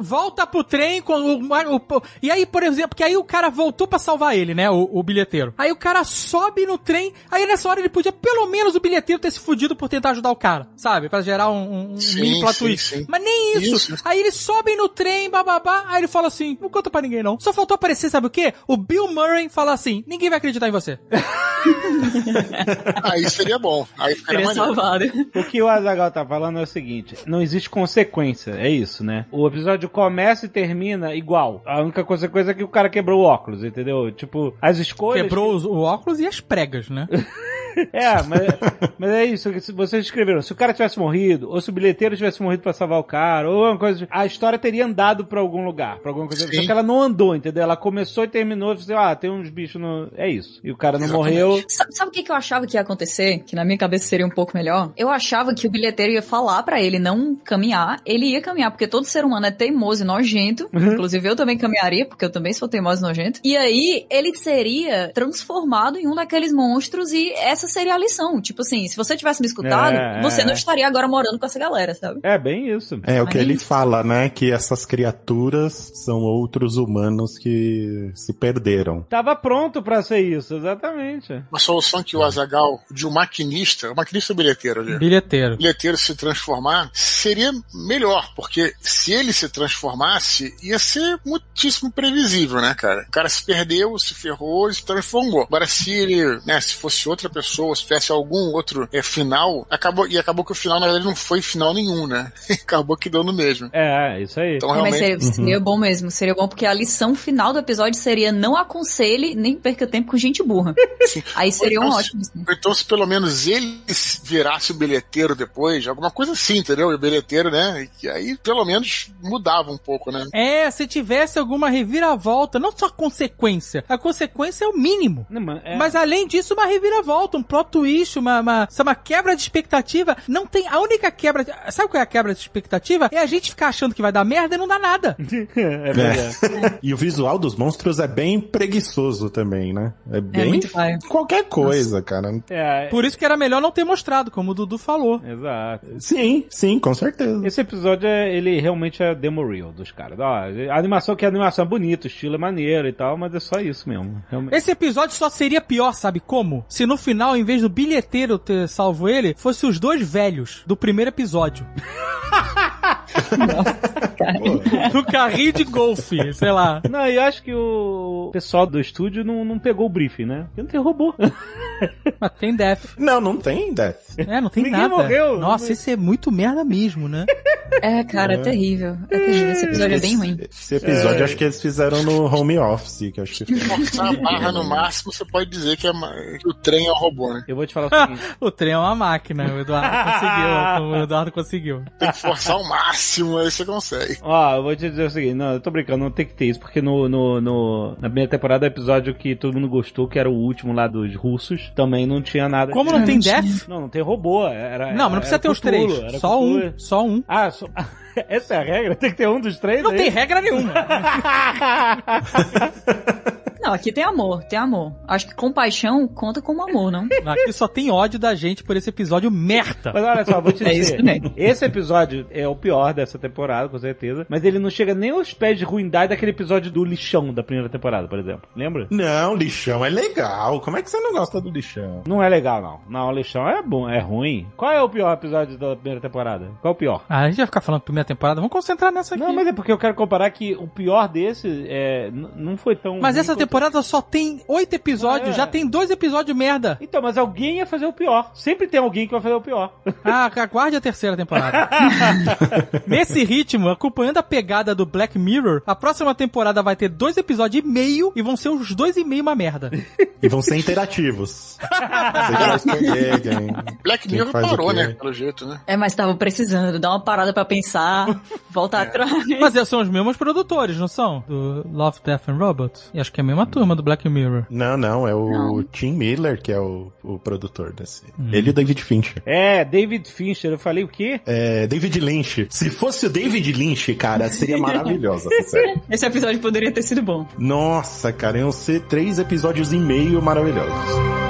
volta pro trem com o, o- o- E aí, por exemplo, que aí o cara voltou pra salvar ele, né? O, o bilheteiro. Aí o cara sobe no trem. Aí nessa hora ele podia, pelo menos, o bilheteiro ter se fudido por tentar ajudar o cara, sabe? Pra gerar um, um Sim, mini plot twist. sim. Mas nem isso. Isso. Aí eles sobem no trem, bababá. Aí ele fala assim: não conta pra ninguém não. Só faltou aparecer, sabe o quê? O Bill Murray fala assim: ninguém vai acreditar em você. Aí seria bom. Aí ficaria salvado. O que o Azagal tá falando é o seguinte: não existe consequência, é isso, né? O episódio começa e termina igual. A única consequência é que o cara quebrou o óculos, entendeu? Tipo, as escolhas. Quebrou os- o óculos e as pregas, né? É, mas, mas é isso que vocês escreveram. Se o cara tivesse morrido, ou se o bilheteiro tivesse morrido pra salvar o cara, ou uma coisa. A história teria andado pra algum lugar, pra alguma coisa. Sim. Só que ela não andou, entendeu? Ela começou e terminou e assim, ah, tem uns bichos no. É isso. E o cara não Exatamente. morreu. Sabe, sabe o que, que eu achava que ia acontecer? Que na minha cabeça seria um pouco melhor? Eu achava que o bilheteiro ia falar pra ele não caminhar. Ele ia caminhar, porque todo ser humano é teimoso e nojento. Inclusive eu também caminharia, porque eu também sou teimoso e nojento. E aí ele seria transformado em um daqueles monstros e essa seria a lição. Tipo assim, se você tivesse me escutado, É, você é. não estaria agora morando com essa galera, sabe? É bem isso. É o que ele fala, né? Que essas criaturas são outros humanos que se perderam. Tava pronto pra ser isso, exatamente. Uma solução que o Azagal, de um maquinista, o maquinista ou bilheteiro ali, Bilheteiro. bilheteiro se transformar, seria melhor, porque se ele se transformasse, ia ser muitíssimo previsível, né, cara? O cara se perdeu, se ferrou e se transformou. Agora, se ele, né, se fosse outra pessoa, se tivesse algum outro é, final, acabou, e acabou que o final, na verdade, não foi final nenhum, né? acabou que deu no mesmo. É, isso aí. Então, É, realmente, seria, seria bom mesmo, seria bom porque a lição final do episódio seria não aconselhe nem perca tempo com gente burra. Aí seria um Ou então, ótimo. Ou então, se pelo menos ele virasse o bilheteiro depois, alguma coisa assim, entendeu? E o bilheteiro, né? E aí, pelo menos, mudava um pouco, né? É, se tivesse alguma reviravolta, não só consequência. A consequência é o mínimo. Não, mas é- Mas além disso, uma reviravolta, um plot twist, uma, uma, uma quebra de expectativa. Não tem. A única quebra. Sabe qual é a quebra de expectativa? É a gente ficar achando que vai dar merda e não dá nada. é verdade. E o visual dos monstros é bem preguiçoso também, né? É bem muito paia. qualquer coisa, cara. É, Por isso que era melhor não ter mostrado, como o Dudu falou. exato. Sim, sim, com certeza. Esse episódio, é, ele realmente é demo real dos caras. Ó, a animação que a animação é bonita, o estilo é maneiro e tal, mas é só isso mesmo. Realmente. Esse episódio só seria pior, sabe como? Se no final, em vez do bilheteiro ter salvo ele, fosse os dois velhos do primeiro episódio. do carrinho de golfe, sei lá. Não, e eu acho que o pessoal do estúdio não, não pegou o briefing, né? Porque não tem robô. Mas tem Death. Não, não tem Death. É, não tem Ninguém nada. morreu. Nossa, esse é muito merda mesmo, né? É, cara, é terrível. É terrível. Esse episódio é bem ruim. Esse episódio acho que eles fizeram no home office, que acho que Forçar a barra no máximo, você pode dizer que, é que o trem é um robô, né? Eu vou te falar o seguinte. o trem é uma máquina, o Eduardo conseguiu. O Eduardo conseguiu. Tem que forçar ao máximo, aí você consegue. Ó, eu vou te dizer o seguinte, não, eu tô brincando, não tem que ter isso, porque no, no, no- na primeira temporada, o episódio que todo mundo gostou, que era o último lá dos russos, também não tinha nada. Como de- não tem não tinha. Death? Não, não tem robô, era... Não, mas não precisa ter os três. Só Cthulhu. um. Só um. Ah, só... essa é a regra? Tem que ter um dos três? Não é tem regra nenhuma. Não, aqui tem amor, tem amor. Acho que compaixão conta como amor, não? Aqui só tem ódio da gente por esse episódio merda. Mas olha só, vou te É isso dizer. esse episódio é o pior dessa temporada, com certeza. Mas ele não chega nem aos pés de ruindade daquele episódio do lixão da primeira temporada, por exemplo. Lembra? Não, lixão é legal. Como é que você não gosta do lixão? Não é legal, não. Não, o lixão é bom, é ruim. Qual é o pior episódio da primeira temporada? Qual é o pior? Ah, a gente vai ficar falando primeira temporada, vamos concentrar nessa aqui. Não, mas é porque eu quero comparar que o pior desse é, não foi tão. Mas essa quanto- temporada só tem oito episódios, É. já tem dois episódios merda. Então, mas alguém ia fazer o pior. Sempre tem alguém que vai fazer o pior. Ah, aguarde a terceira temporada. Nesse ritmo, acompanhando a pegada do Black Mirror, a próxima temporada vai ter dois episódios e meio e vão ser os dois e meio uma merda. E vão ser interativos. Escolher quem. Black Quem Mirror faz o parou, né? Pelo jeito, né? É, mas tava precisando dar uma parada pra pensar, voltar atrás. Mas são os mesmos produtores, não são? Do Love, Death and Robots. E acho que é a mesma turma do Black Mirror. Não, não, é o Não. Tim Miller que é o, o produtor desse. Ele e o David Fincher. É, David Fincher. Eu falei o quê? É, David Lynch. Se fosse o David Lynch, cara, seria maravilhosa essa série. Esse episódio poderia ter sido bom. Nossa, cara, iam ser três episódios e meio maravilhosos.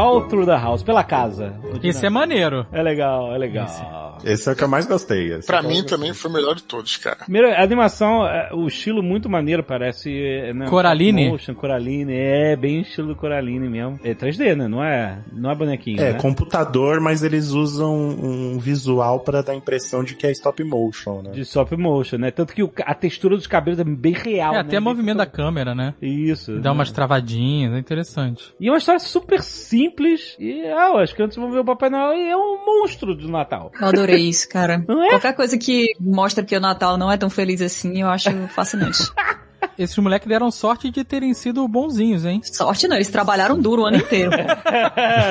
All Through the House, pela casa. Esse é maneiro. É legal, é legal. Esse é o que eu mais gostei. esse Pra é que eu mim gostei. também foi o melhor de todos, cara. Primeiro, a animação, é, o estilo muito maneiro, parece. é, Né, Coraline? Motion, Coraline, é bem estilo Coraline mesmo. É 3D, né? Não é, não é bonequinho, É, né? computador, mas eles usam um visual pra dar a impressão de que é stop motion, né? De stop motion, né? Tanto que a textura dos cabelos é bem real. É, né? até o movimento da câmera, né? Isso. Dá né? umas travadinhas, é interessante. E é uma história super simples. E ah, as crianças vão ver o Papai Noel e é um monstro do Natal. Eu adorei isso, cara. É? Qualquer coisa que mostra que o Natal não é tão feliz assim, eu acho fascinante. Esses moleques deram sorte de terem sido bonzinhos, hein? Sorte não, eles trabalharam duro o ano inteiro.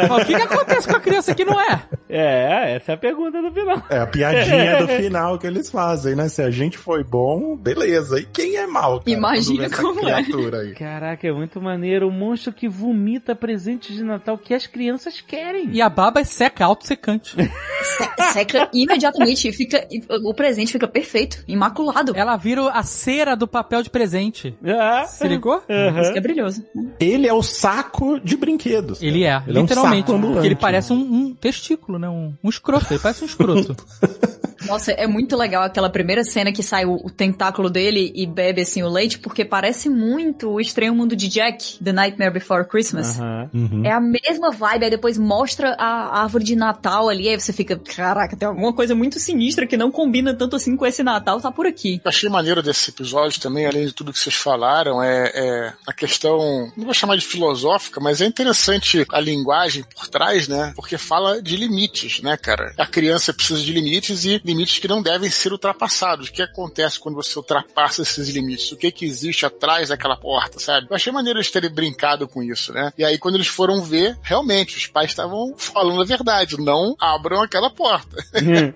Mas o que, que acontece com a criança que não é? É, essa é a pergunta do final. É a piadinha do final que eles fazem, né? Se a gente foi bom, beleza. E quem é mal? Cara, Imagina como é. criatura aí. Caraca, é muito maneiro. O monstro que vomita presentes de Natal que as crianças querem. E a baba é seca, auto-secante. Se- seca imediatamente e fica. e o presente fica perfeito, imaculado. Ela vira a cera do papel de presente. Ah, Se ligou? Isso que é brilhoso. Ele é o saco de brinquedos. Ele é, Ele é um literalmente. saco ambulante, porque ele parece né? um, um testículo, né? Um, um escroto. Ele parece um escroto. Nossa, é muito legal aquela primeira cena que sai o, o tentáculo dele e bebe assim o leite, porque parece muito o Estranho Mundo de Jack, The Nightmare Before Christmas. Aham. Uhum. É a mesma vibe, aí depois mostra a árvore de Natal ali, aí você fica, caraca, tem alguma coisa muito sinistra que não combina tanto assim com esse Natal, tá por aqui. Eu achei maneiro desse episódio também, além de tudo que vocês falaram, é, é a questão, não vou chamar de filosófica, mas é interessante a linguagem por trás, né? Porque fala de limites, né, cara? A criança precisa de limites e limites que não devem ser ultrapassados. O que acontece quando você ultrapassa esses limites? O que que existe atrás daquela porta, sabe? Eu achei maneiro eles terem brincado com isso, né? E aí quando eles foram ver, realmente, os pais estavam falando a verdade, não abram aquela porta. Uhum.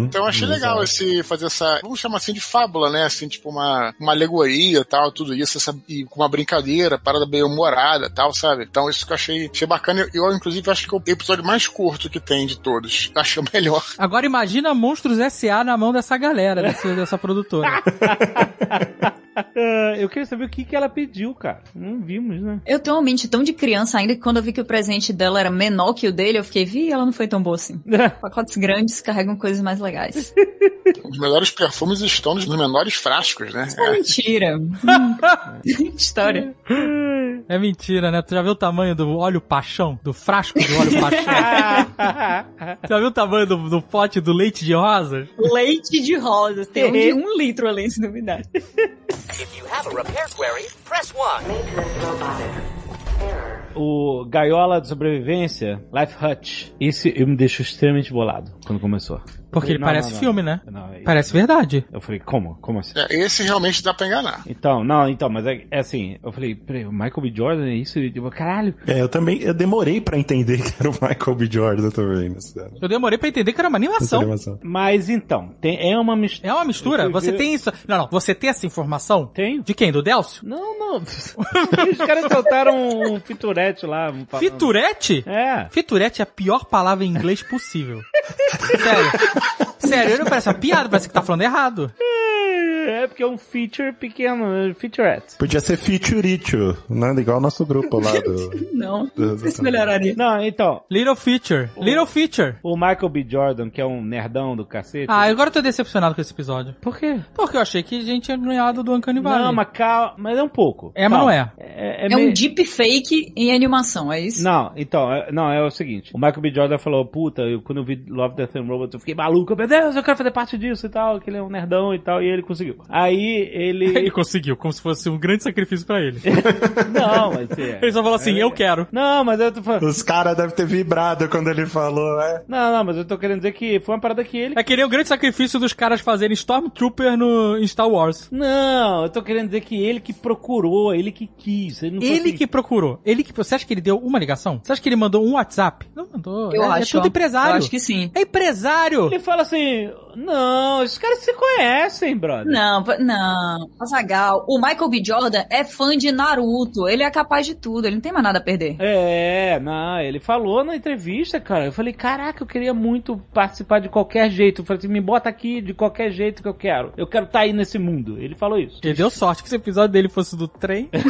Então eu achei legal esse fazer essa, vamos chamar assim de fábula, né? Assim, tipo uma, uma alegoria tal, tudo isso, essa, e com uma brincadeira, parada bem humorada tal, sabe? Então isso que eu achei, achei bacana. Eu, eu, inclusive, acho que é o episódio mais curto que tem de todos. Achei o melhor. Agora imagina Monstros S.A. na mão dessa galera, dessa, dessa produtora. Eu queria saber o que, que ela pediu, cara. Não vimos, né? Eu tenho uma mente tão de criança ainda que quando eu vi que o presente dela era menor que o dele, eu fiquei, vi, ela não foi tão boa assim. Pacotes grandes carregam coisas mais legais. Os melhores perfumes estão nos menores frascos, né? É mentira. Hum. História. É mentira, né? Tu já viu o tamanho do óleo paixão? Do frasco do óleo paixão? Tu já viu o tamanho do, do pote do leite de rosa? Leite de rosas. Tem um de um litro além, se duvidar. If you have a repair query, press 1. O Gaiola de Sobrevivência, Life Hutch. Esse eu me deixo extremamente bolado quando começou. Porque ele Não, parece não, não. filme, né? Não, é- Parece verdade. Eu falei, como? Como assim? É, esse realmente dá pra enganar. Então, não, então, mas é, é assim, eu falei, peraí, o Michael B. Jordan é isso? E eu, caralho. É, eu também, eu demorei pra entender que era o Michael B. Jordan também. nessa- Eu demorei pra entender que era uma animação. animação. Mas então, tem, é uma mistura. É uma mistura? Eu Você ver- tem isso? Não, não. Você tem essa informação? Tenho. De quem? Do Delcio? Não, não. Os caras soltaram um fiturete lá. um falando. Fiturete? É. Fiturete é a pior palavra em inglês possível. Sério. Sério, não parece uma piada, parece que tá falando errado. É porque é um feature pequeno, é featurette. Podia ser Featurito, né? Igual o nosso grupo lá do... Não. do- do- Isso melhoraria. Não, então, Little Feature. Little Feature. o Michael B. Jordan, que é um nerdão do cacete. Ah, agora eu tô decepcionado com esse episódio. Por quê? Porque eu achei que a gente tinha ganhado do Uncanny Valley. Não, mas calma, mas é um pouco. É, mas não é. É, É um meio- deepfake em animação, é isso? Não, então, é- não, é o seguinte. O Michael B. Jordan falou, puta, eu, quando eu vi Love, Death and Robots, eu fiquei maluco. Meu Deus, eu quero fazer parte disso e tal, que ele é um nerdão e tal, e ele conseguiu. Aí, ele... Ele conseguiu, como se fosse um grande sacrifício pra ele. não, mas... É. Ele só falou assim, eu quero. Não, mas eu tô falando... Os caras devem ter vibrado quando ele falou, é. Não, não, mas eu tô querendo dizer que foi uma parada que ele... É que nem o grande sacrifício dos caras fazerem Stormtrooper no, em Star Wars. Não, eu tô querendo dizer que ele que procurou, ele que quis. Ele, Ele assim- que procurou. Ele que. Você acha que ele deu uma ligação? Você acha que ele mandou um WhatsApp? Não mandou. Eu é, acho. É tudo empresário. Eu acho que sim. É empresário. Ele fala assim, não, esses caras se conhecem, brother. Não, pa- não. Azagal, o Michael B. Jordan é fã de Naruto. Ele é capaz de tudo, ele não tem mais nada a perder. É, não, ele falou na entrevista, cara. Eu falei, caraca, eu queria muito participar de qualquer jeito. Eu falei assim, me bota aqui de qualquer jeito que eu quero. Eu quero estar aí nesse mundo. Ele falou isso. Ele deu sorte que esse episódio dele fosse do trem.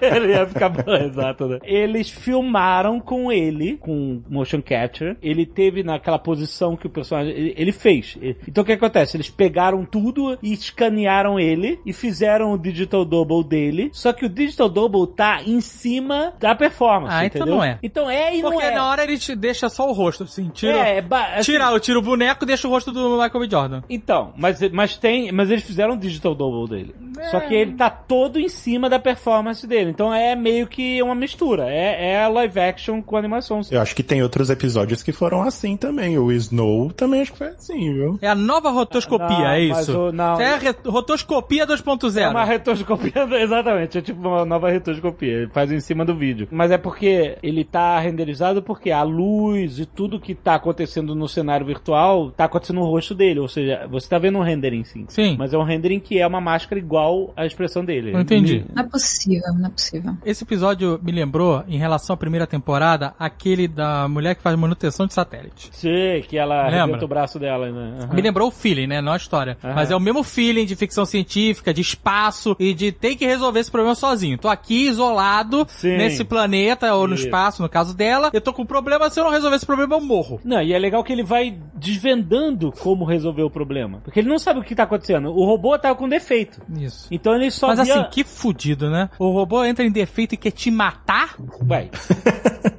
ele ia ficar bom, exato, né? Eles filmaram com ele, com motion capture. Ele teve naquela posição que o personagem. Ele, fez. Então o que acontece? Eles pegaram tudo e escanearam ele e fizeram o digital double dele. Só que o digital double tá em cima da performance. Ah, então entendeu? não é. Então é e não Porque é. na hora ele te deixa só o rosto, assim. Tira, É, é assim- tira, tira o boneco e deixa o rosto do Michael B. Jordan. Então, mas, mas tem. Mas eles fizeram um digital double dele. Só que ele tá todo em cima da performance dele. Então é meio que uma mistura. É, é live action com animação. Eu acho que tem outros episódios que foram assim também. O Snow também acho que foi assim, viu? É a nova rotoscopia, Não, é mas isso? o- não. É a re- rotoscopia 2.0. É uma retoscopia, exatamente, é tipo uma nova retoscopia, ele faz em cima do vídeo. Mas é porque ele tá renderizado porque a luz e tudo que tá acontecendo no cenário virtual tá acontecendo no rosto dele, ou seja, você tá vendo um rendering sim. Sim. Mas é um rendering que é uma máscara igual à expressão dele. Eu entendi. Não é possível, não é possível. Esse episódio me lembrou, em relação à primeira temporada, aquele da mulher que faz manutenção de satélite. Sei que ela Lembra? arrebenta o braço dela, né? Aham. Me lembrou o feeling, né? Não a história. Aham. Mas é o mesmo feeling de ficção científica, de espaço e de ter que resolver esse problema sozinho. Tô aqui isolado Sim. nesse planeta ou no Isso. espaço, no caso dela. Eu tô com um problema, se eu não resolver esse problema, eu morro. Não, e é legal que ele vai desvendando como resolver o problema. Porque ele não sabe o que tá acontecendo. O robô tava com defeito. Isso. Então ele só Mas via... assim, que fudido, né? O robô entra em defeito e quer te matar? Ué.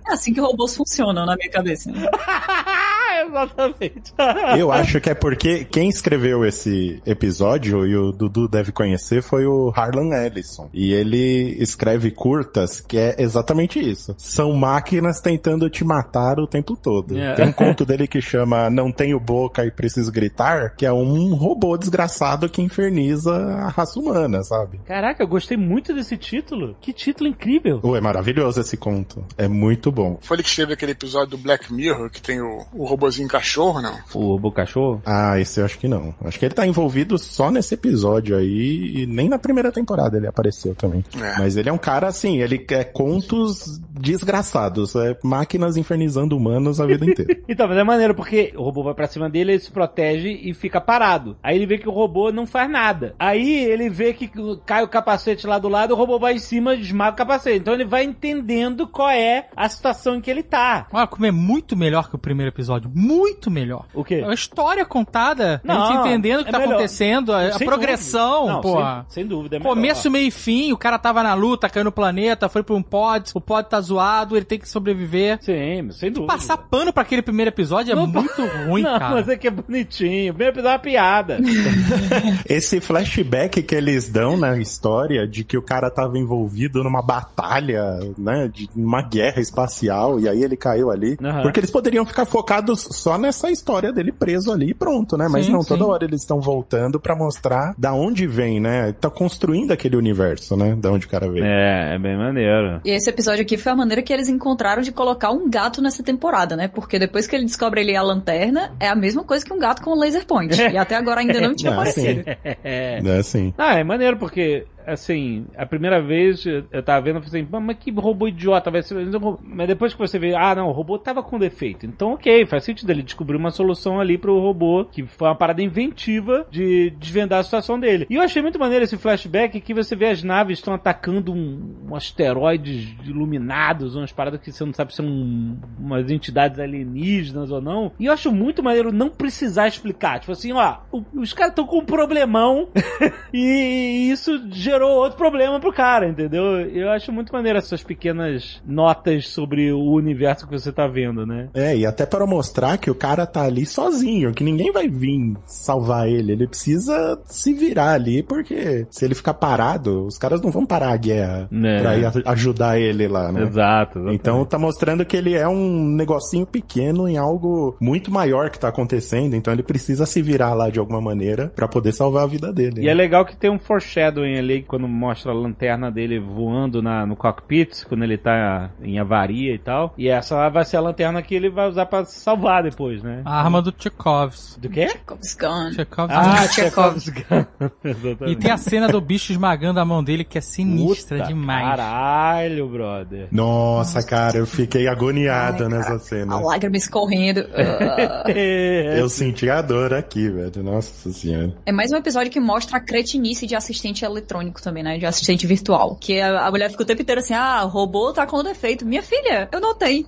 É assim que robôs funcionam na minha cabeça. né? Exatamente. Eu acho que é porque quem escreveu esse episódio, e o Dudu deve conhecer, foi o Harlan Ellison. E ele escreve curtas que é exatamente isso. São máquinas tentando te matar o tempo todo. É. Tem um conto dele que chama Não Tenho Boca e Preciso Gritar, que é um robô desgraçado que inferniza a raça humana, sabe? Caraca, eu gostei muito desse título. Que título incrível. Ué, é maravilhoso esse conto. É muito bom. Foi ele que escreveu aquele episódio do Black Mirror, que tem o, o robozinho cachorro, não? O robô cachorro? Ah, esse eu acho que não. Acho que ele tá envolvido só nesse episódio aí, e nem na primeira temporada ele apareceu também. É. Mas ele é um cara assim, ele quer contos desgraçados, é máquinas infernizando humanos a vida inteira. Então, mas é maneiro, porque o robô vai pra cima dele, ele se protege e fica parado. Aí ele vê que o robô não faz nada. Aí ele vê que cai o capacete lá do lado, o robô vai em cima e esmaga o capacete. Então ele vai entendendo qual é a situação em que ele tá. Olha, como é muito melhor que o primeiro episódio. Muito melhor. O quê? A história contada, a Não, gente entendendo o que é tá melhor. acontecendo, a, a progressão. Não, pô. Sem, sem dúvida. É melhor. Começo, meio e fim, o cara tava na luta, caiu no planeta, foi pra um pod, o pod tá zoado, ele tem que sobreviver. Sim, sem dúvida. Passar pano pra aquele primeiro episódio é Não, muito ruim, não, cara. mas é que é bonitinho. O primeiro episódio é uma piada. Esse flashback que eles dão na história de que o cara tava envolvido numa batalha, né, de uma guerra espacial e aí ele caiu ali, Aham. porque eles poderiam ficar focados só nessa história dele preso ali e pronto, né? Mas Sim, não, sim. toda hora eles estão voltando pra mostrar da onde vem, né? Tá construindo aquele universo, né? Da onde o cara veio. é, é bem maneiro. E esse episódio aqui foi a maneira que eles encontraram de colocar um gato nessa temporada, né? Porque depois que ele descobre ele a lanterna, é a mesma coisa que um gato com um laser point. E até agora ainda não tinha Ah, aparecido. É. É assim. Ah, é maneiro porque, assim, a primeira vez eu tava vendo, eu falei assim, "Mas- que robô idiota vai ser. Mas depois que você vê, ah, não, o robô tava com defeito. Então, ok, faz sentido ele descobrir uma solução ali pro robô, que foi uma parada inventiva de desvendar a situação dele. E eu achei muito maneiro esse flashback que você vê as naves estão atacando um, um asteroides iluminados, umas paradas que você não sabe se são umas entidades alienígenas ou não. E eu acho muito maneiro não precisar explicar. Tipo assim, ó, os caras estão com um problemão e isso gerou outro problema pro cara, entendeu? Eu acho muito maneiro essas pequenas notas sobre o universo que você tá vendo, né? É, e até para mostrar que o cara tá ali sozinho, que ninguém vai vir salvar ele. Ele precisa se virar ali, porque se ele ficar parado, os caras não vão parar a guerra É. pra ir ajudar ele lá, né? Exato. exatamente. Então tá mostrando que ele é um negocinho pequeno em algo muito maior que tá acontecendo, então ele precisa se virar lá de alguma maneira pra poder salvar a vida dele. E né? é legal que tem um foreshadowing ali quando mostra a lanterna dele voando na, no cockpit, quando ele tá em avaria e tal. E essa vai ser a lanterna que ele vai usar pra salvar depois, né? A arma do Chekhovs. Do quê? Chekhov's gun. Chekhovs. Ah, Chekhov's. Chekhov's gun. E Exatamente. tem a cena do bicho esmagando a mão dele que é sinistra Puta, demais. Caralho, brother. Nossa, cara, eu fiquei agoniado Ai, nessa A cena. lágrima escorrendo. Eu senti a dor aqui, velho. Nossa senhora. É mais um episódio que mostra a cretinice de assistente eletrônico também, né? De assistente virtual. Que a, a mulher fica o tempo inteiro assim, ah, o robô tá com defeito. Minha filha, eu notei.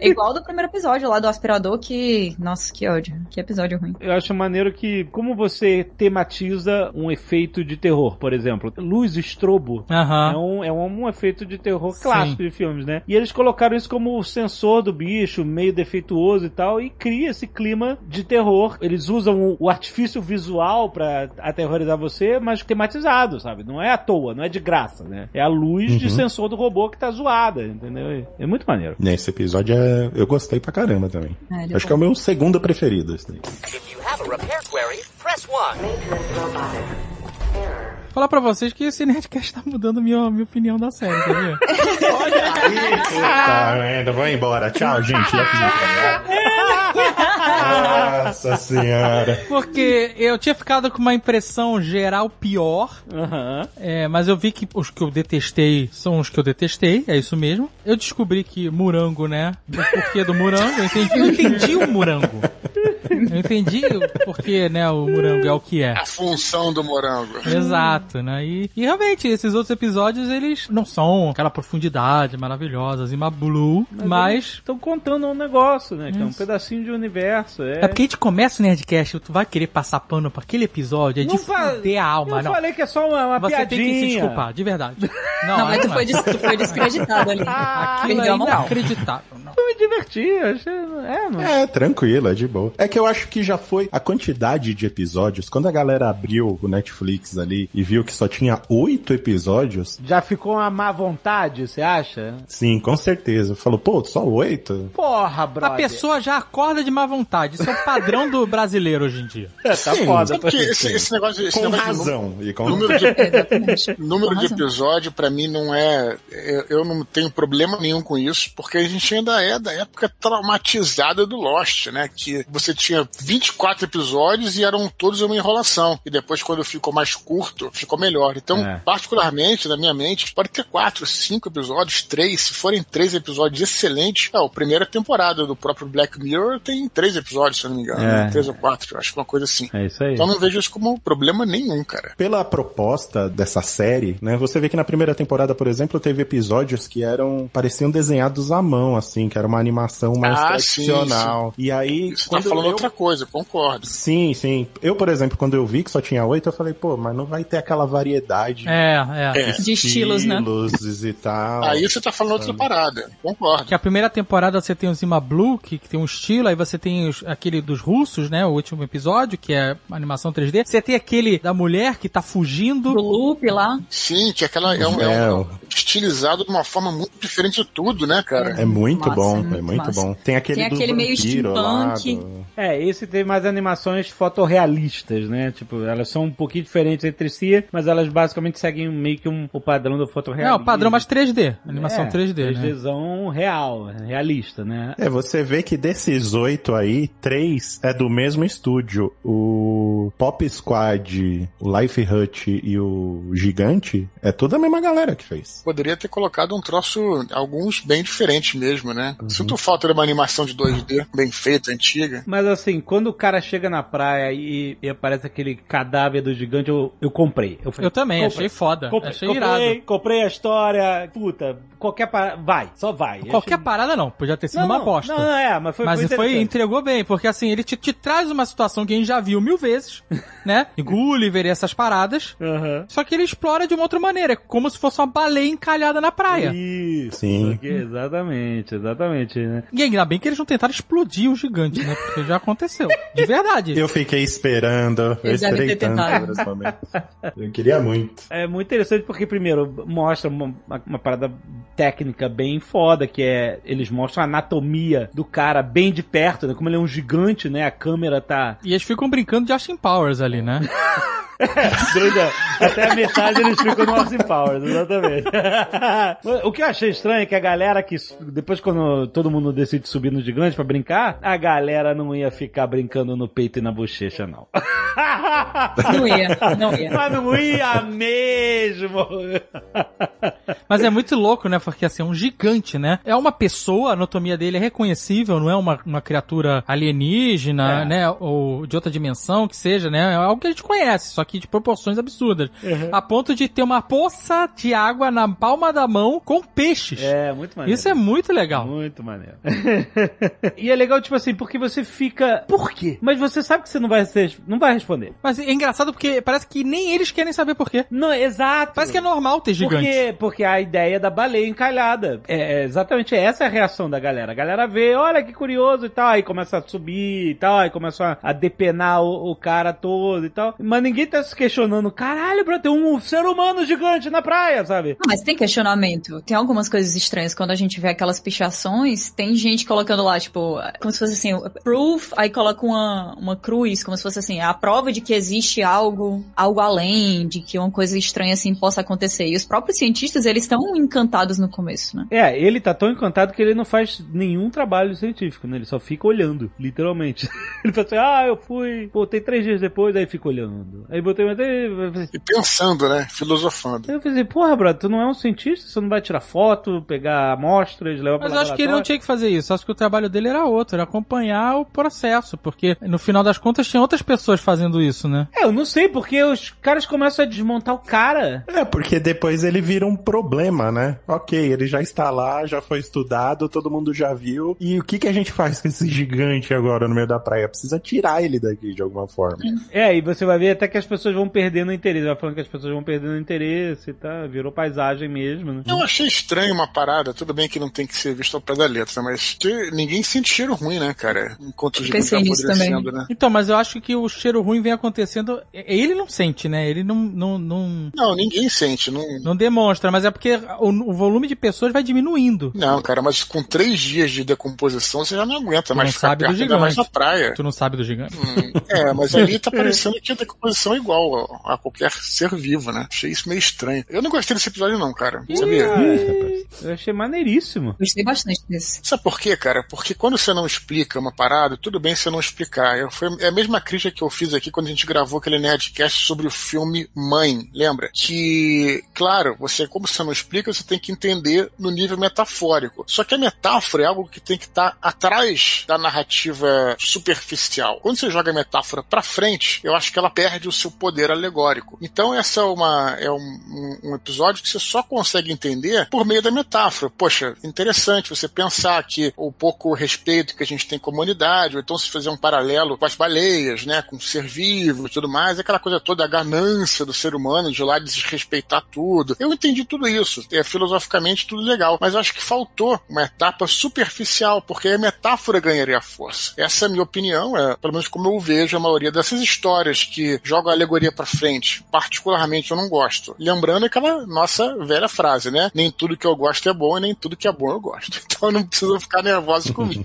é igual do primeiro episódio lá do aspirador que... Nossa, que ódio. Que episódio ruim. Eu acho maneiro que, como você tematiza um efeito de terror, por exemplo, luz estrobo. É, um, é um efeito de terror Sim. clássico de filmes, né? E eles colocaram isso como o sensor do bicho, meio defeituoso e tal, e cria esse clima de terror. Eles usam o, artifício visual pra aterrorizar você, mas tematizado, sabe? Não não é à toa, não é de graça, né? É a luz de Uhum. sensor do robô que tá zoada, entendeu? É muito maneiro. Nesse episódio é... eu gostei pra caramba também. É, Acho que é o meu segundo preferido. Esse daí. If you have a repair query, press 1. Falar pra vocês que esse Nerdcast tá mudando minha, minha opinião da série? Tá vendo? Vou embora. Tchau, gente. Nossa senhora. Porque eu tinha ficado com uma impressão geral pior, Aham. é, mas eu vi que os que eu detestei são os que eu detestei, é isso mesmo. Eu descobri que morango, né? O porquê do morango, eu entendi, eu entendi o morango. Eu entendi o porquê, né, o morango é o que é. A função do morango. Exato, né? E, e realmente, esses outros episódios, eles não são aquela profundidade maravilhosa, Zima Blue, mas... Estão contando um negócio, né? Que é um pedacinho de universo. É, É porque a gente começa o Nerdcast, tu vai querer passar pano pra aquele episódio, é de Não fa- fuder a alma, Eu não. falei que é só uma, uma Você piadinha. tem que se desculpar, de verdade. Não, Não, mas tu não foi, é. des- tu foi descreditado ali. Aquilo é inacreditável. Eu me diverti, eu achei. É, mano. É, tranquilo, é de boa. É que eu acho que já foi a quantidade de episódios. Quando a galera abriu o Netflix ali e viu que só tinha oito episódios, Já ficou uma má vontade, você acha? sim, com certeza. Falou, pô, só oito? Porra, A brother. pessoa já acorda de má vontade. Isso é o padrão do brasileiro hoje em dia. tá Sim, foda. Sabe que esse, esse negócio, esse Com negócio de razão. E com... número de, número Com de razão. episódio, pra mim, não é. Eu, eu não tenho problema nenhum com isso, porque a gente ainda é da época traumatizada do Lost, né? Que você tinha 24 episódios e eram todos uma enrolação. E depois, quando ficou mais curto, ficou melhor. Então, É. particularmente, na minha mente, pode ter quatro, cinco episódios, três. Se forem três episódios excelentes, é, a primeira temporada do próprio Black Mirror tem três episódios, se eu não me engano. É. né? Três ou quatro, acho que uma coisa assim. É isso aí. Então, não vejo isso como problema nenhum, cara. Pela proposta dessa série, né? Você vê que na primeira temporada, por exemplo, teve episódios que eram pareciam desenhados à mão, assim, que era uma animação mais Ah, sim, tradicional. E aí, Você tá quando falando eu... outra coisa, concordo. Sim, sim. Eu, por exemplo, quando eu vi que só tinha oito, eu falei, pô, mas não vai ter aquela variedade É, é. É. De estilos, né? estilos e tal. Aí você tá falando outra parada, concordo. Que a primeira temporada você tem o Zima Blue, que, que tem um estilo, aí você tem os- aquele dos russos, né? O último episódio, que é animação 3D. Você tem aquele da mulher que tá fugindo. Do loop lá. Sim, que aquela é um, é É, um- estilizado de uma forma muito diferente de tudo, né, cara? É muito Massa, bom, muito é muito massa. bom. Tem aquele Tem do aquele meio steampunk. do- É, esse teve mais animações fotorrealistas, né? Tipo, elas são um pouquinho diferentes entre si, mas elas basicamente seguem meio que um, o padrão do fotorrealismo. Não, padrão mais 3D. Animação é, 3D, né? 3Dzão real, realista, né? É, você vê que desses oito aí, três é do mesmo estúdio. O Pop Squad, o Life Hut e o Gigante é tudo a mesma galera que fez. Poderia ter colocado um troço, alguns bem diferentes mesmo, né? Sinto falta de uma animação de 2D bem feita, antiga. Mas assim, quando o cara chega na praia e, e aparece aquele cadáver do gigante, eu, eu comprei. Eu, falei, Eu também, comprei. achei foda. Comprei, achei comprei, irado. comprei a história. Puta, qualquer parada. Vai, só vai. Qualquer achei- parada não, podia ter sido Não, uma não, bosta. Não, não, é, mas foi Mas foi foi, entregou bem, porque assim, ele te, te traz uma situação que a gente já viu mil vezes, né? E Gulliver e essas paradas. Aham. Só que ele explora de uma outra maneira, é como se fosse uma baleia encalhada na praia. Isso. Sim. Porque- exatamente, exatamente, né? E ainda bem que eles não tentaram explodir o gigante, né? Porque já aconteceu. De verdade. Eu fiquei esperando, eu esperei tanto. Eu queria muito. É muito interessante porque, primeiro, mostra uma, uma parada técnica bem foda, que é. Eles mostram a anatomia do cara bem de perto, né? Como ele é um gigante, né? A câmera tá. E eles ficam brincando de Austin Powers ali, né? Doida. Até a metade eles ficam no Austin Powers, exatamente. o que eu achei estranho é que a galera que. Depois, quando todo mundo decide subir no gigante pra brincar, a galera não ia ficar brincando no peito e na bochecha, não. Não ia, não ia. Mas não ia mesmo. Mas é muito louco, né? Porque assim, é um gigante, né? É uma pessoa, a anatomia dele é reconhecível, não é uma, uma criatura alienígena, É. né? Ou de outra dimensão, que seja, né? É algo que a gente conhece, só que de proporções absurdas. Uhum. A ponto de ter uma poça de água na palma da mão com peixes. É, muito maneiro. Isso é muito legal. Muito maneiro. e é legal, tipo assim, porque você fica. Por quê? Mas você sabe que você não vai, ser, não vai responder. Mas é engraçado porque parece que nem eles querem saber por quê. Não, exato. Parece que é normal ter gigante. Porque, porque a ideia da baleia encalhada. É, é exatamente essa é a reação da galera. A galera vê, olha que curioso e tal, aí começa a subir e tal, aí começa a, depenar o, o cara todo e tal. Mas ninguém tá se questionando, caralho, bro, tem um ser humano gigante na praia, sabe? Ah, mas tem questionamento. Tem algumas coisas estranhas. Quando a gente vê aquelas pichações, tem gente colocando lá, tipo, como se fosse assim, proof, aí coloca uma, uma cruz, como se fosse assim, a prova de que existe algo, algo além, de que uma coisa estranha assim possa acontecer. E os próprios cientistas, eles estão encantados no começo, né? É, ele tá tão encantado que ele não faz nenhum trabalho científico, né? Ele só fica olhando, literalmente. ele fala assim, ah, eu fui, voltei três dias depois, aí fica olhando. Aí botei mais... E pensando, né? Filosofando. Eu falei, porra, brother, tu não é um cientista? Você não vai tirar foto, pegar amostras, levar pra Mas eu acho que ele não tinha que fazer isso. Acho que o trabalho dele era outro, era acompanhar o processo, porque no final das contas tinha outras pessoas fazendo isso, né? É, eu não sei, porque os caras começam a desmontar o cara. É, porque depois ele vira um problema, né? Ok, ele já está lá, já foi estudado, todo mundo já viu. E o que, que a gente faz com esse gigante agora no meio da praia? Precisa tirar ele daqui de alguma forma. É, e você vai ver até que as pessoas vão perdendo o interesse. Vai falando que as pessoas vão perdendo o interesse, tá? Virou paisagem mesmo, né? Eu achei estranho uma parada, tudo bem que não tem que ser visto ao pé da letra, mas que ninguém sente cheiro ruim, né, cara? Enquanto o gigante tá apodrecendo, né? Então, mas eu acho que o cheiro ruim vem acontecendo. Ele não sente, né? Ele não, não, não, Não, ninguém sente. Não... não demonstra, mas é porque o, o volume de pessoas vai diminuindo. Não, cara, mas com três dias de decomposição você já não aguenta mais não ficar sabe do perto, ainda mais gigante. na praia. Tu não sabe do gigante? Hum, é, mas ali tá parecendo que a decomposição é igual a, a qualquer ser vivo, né? Achei isso meio estranho. Eu não gostei desse episódio, não, cara. Sabia? Eu achei maneiríssimo. Gostei bastante desse. Sabe por quê, cara? Porque quando você não explica uma parada, tudo bem você não explicar. Eu, foi é a mesma crítica que eu fiz aqui quando a gente gravou aquele Nerdcast sobre o filme Mãe, lembra? Que, claro, você, como você não explica, você tem que entender no nível metafórico. Só que a metáfora é algo que tem que estar atrás da narrativa superficial. Quando você joga a metáfora pra frente, eu acho que ela perde o seu poder alegórico. Então, essa é, uma, é um, um- episódio que você só consegue entender por meio da metáfora. Poxa, interessante você pensar que o pouco respeito que a gente tem com a humanidade, ou então se fazer um paralelo com as baleias, né, com o ser vivo e tudo mais, aquela coisa toda, a ganância do ser humano de lá desrespeitar tudo. Eu entendi tudo isso. É filosoficamente tudo legal, mas eu acho que faltou uma etapa superficial, porque a metáfora ganharia força. Essa é a minha opinião, é pelo menos como eu vejo a maioria dessas histórias que jogam a alegoria pra frente. Particularmente eu não gosto. Lembrando aquela nossa velha frase, né? Nem tudo que eu gosto é bom e nem tudo que é bom eu gosto. Então não precisa ficar nervoso comigo.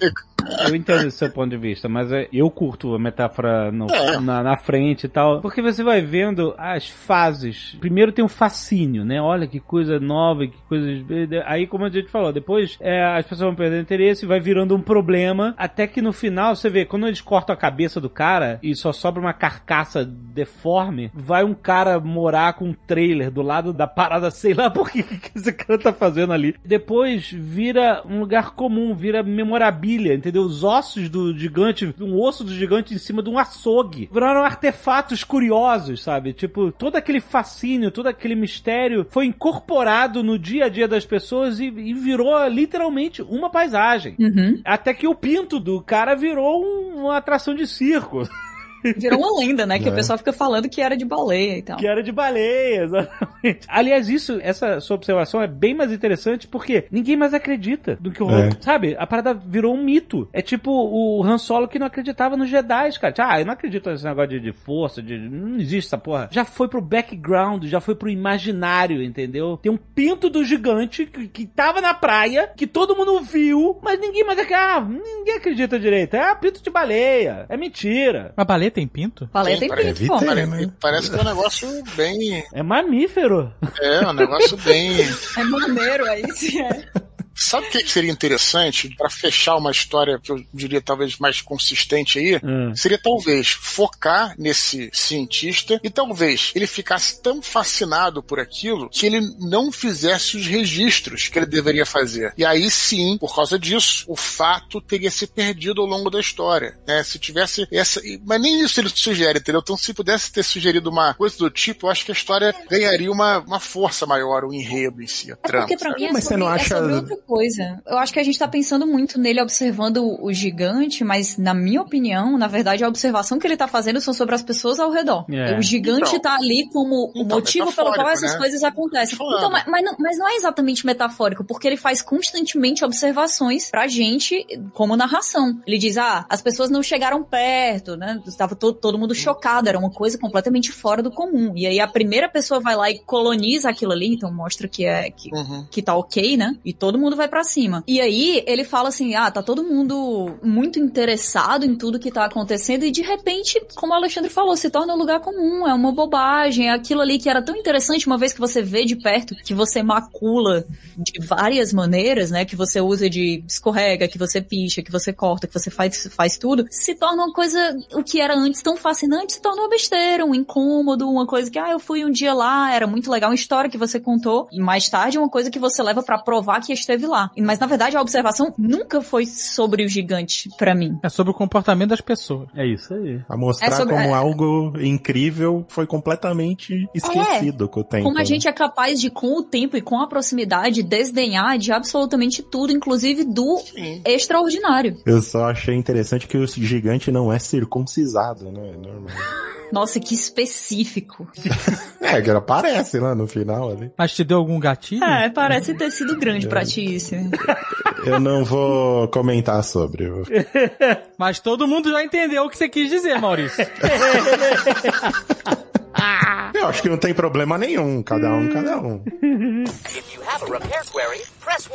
Eu entendo esse seu ponto de vista, mas é- eu curto a metáfora no- É. na, na frente e tal. Porque você vai vendo as fases. Primeiro tem um fascínio, né? Olha que coisa nova, que coisas. Aí, como a gente falou, depois é, as pessoas vão perdendo interesse, vai virando um problema. Até que no final, você vê, quando eles cortam a cabeça do cara e só sobra uma carcaça deforme, vai um cara morar com um trailer do lado da parada, sei lá por que, que esse cara tá fazendo ali. Depois vira um lugar comum, vira memorabilia, entendeu? Os ossos do gigante, um osso do gigante em cima de um açougue. Viraram artefatos curiosos, sabe? Tipo, todo aquele fascínio, todo aquele mistério foi incorporado no dia a dia das pessoas e, e virou literalmente uma paisagem. Uhum. Até que o pinto do cara virou um- uma atração de circo. Virou uma lenda, né? Que É. o pessoal fica falando que era de baleia e tal. Que era de baleia, exatamente. Aliás, isso, essa sua observação é bem mais interessante porque ninguém mais acredita do que o É. Sabe? A parada virou um mito. É tipo o Han Solo que não acreditava nos Jedi, cara. Ah, eu não acredito nesse negócio de, de força, de. Não existe essa porra. Já foi pro background, já foi pro imaginário, entendeu? Tem um pinto do gigante que, que tava na praia, que todo mundo viu, mas ninguém mais acredita. Ah, ninguém acredita direito. É pinto de baleia. É mentira. Mas baleia tem pinto? Baleia Tem, tem parece- pinto, pô. né? Parece que é um negócio bem. É mamífero. É, um negócio bem. É maneiro aí, sim, é. Sabe o que seria interessante para fechar uma história que eu diria talvez mais consistente aí? Hum. Seria talvez focar nesse cientista e talvez ele ficasse tão fascinado por aquilo que ele não fizesse os registros que ele deveria fazer. E aí sim, por causa disso, o fato teria se perdido ao longo da história. Né? Se tivesse essa. Mas nem isso ele sugere, entendeu? Então, se pudesse ter sugerido uma coisa do tipo, eu acho que a história ganharia uma, uma força maior, o enredo em si, a É trama. porque pra mim é Mas você sobre, não é acha- sobre outra coisa. Eu acho que a gente tá pensando muito nele observando o gigante, mas na minha opinião, na verdade, a observação que ele tá fazendo são sobre as pessoas ao redor. É. O gigante Então. tá ali como o Então, motivo pelo qual essas né? coisas acontecem. Então, mas, mas não, mas não é exatamente metafórico, porque ele faz constantemente observações pra gente como narração. Ele diz, ah, as pessoas não chegaram perto, né? Estava todo, todo mundo chocado, era uma coisa completamente fora do comum. E aí a primeira pessoa vai lá e coloniza aquilo ali, então mostra que é que, Uhum. que tá ok, né? E todo mundo vai pra cima. E aí ele fala assim: ah, tá todo mundo muito interessado em tudo que tá acontecendo e de repente, como o Alexandre falou, se torna um lugar comum, é uma bobagem, é aquilo ali que era tão interessante uma vez que você vê de perto, que você macula de várias maneiras, né? Que você usa de escorrega, que você picha, que você corta, que você faz, faz tudo, se torna uma coisa, o que era antes tão fascinante, se torna uma besteira, um incômodo, uma coisa que, ah, eu fui um dia lá, era muito legal, uma história que você contou, e mais tarde uma coisa que você leva pra provar que esteve lá. Mas na verdade a observação nunca foi sobre o gigante pra mim. É sobre o comportamento das pessoas. É isso aí. A mostrar É sobre- como é- algo incrível foi completamente esquecido com o tempo. Como a né? gente é capaz de, com o tempo e com a proximidade, desdenhar de absolutamente tudo, inclusive do extraordinário. Eu só achei interessante que o gigante não é circuncisado, né? É normal. Nossa, que específico. É, que ela aparece lá no final ali. Mas te deu algum gatilho? É, parece ter sido grande pra ti isso. Eu não vou comentar sobre. Mas todo mundo já entendeu o que você quis dizer, Maurício. Eu acho que não tem problema nenhum. Cada um, cada um. If you have a repair query, press 1.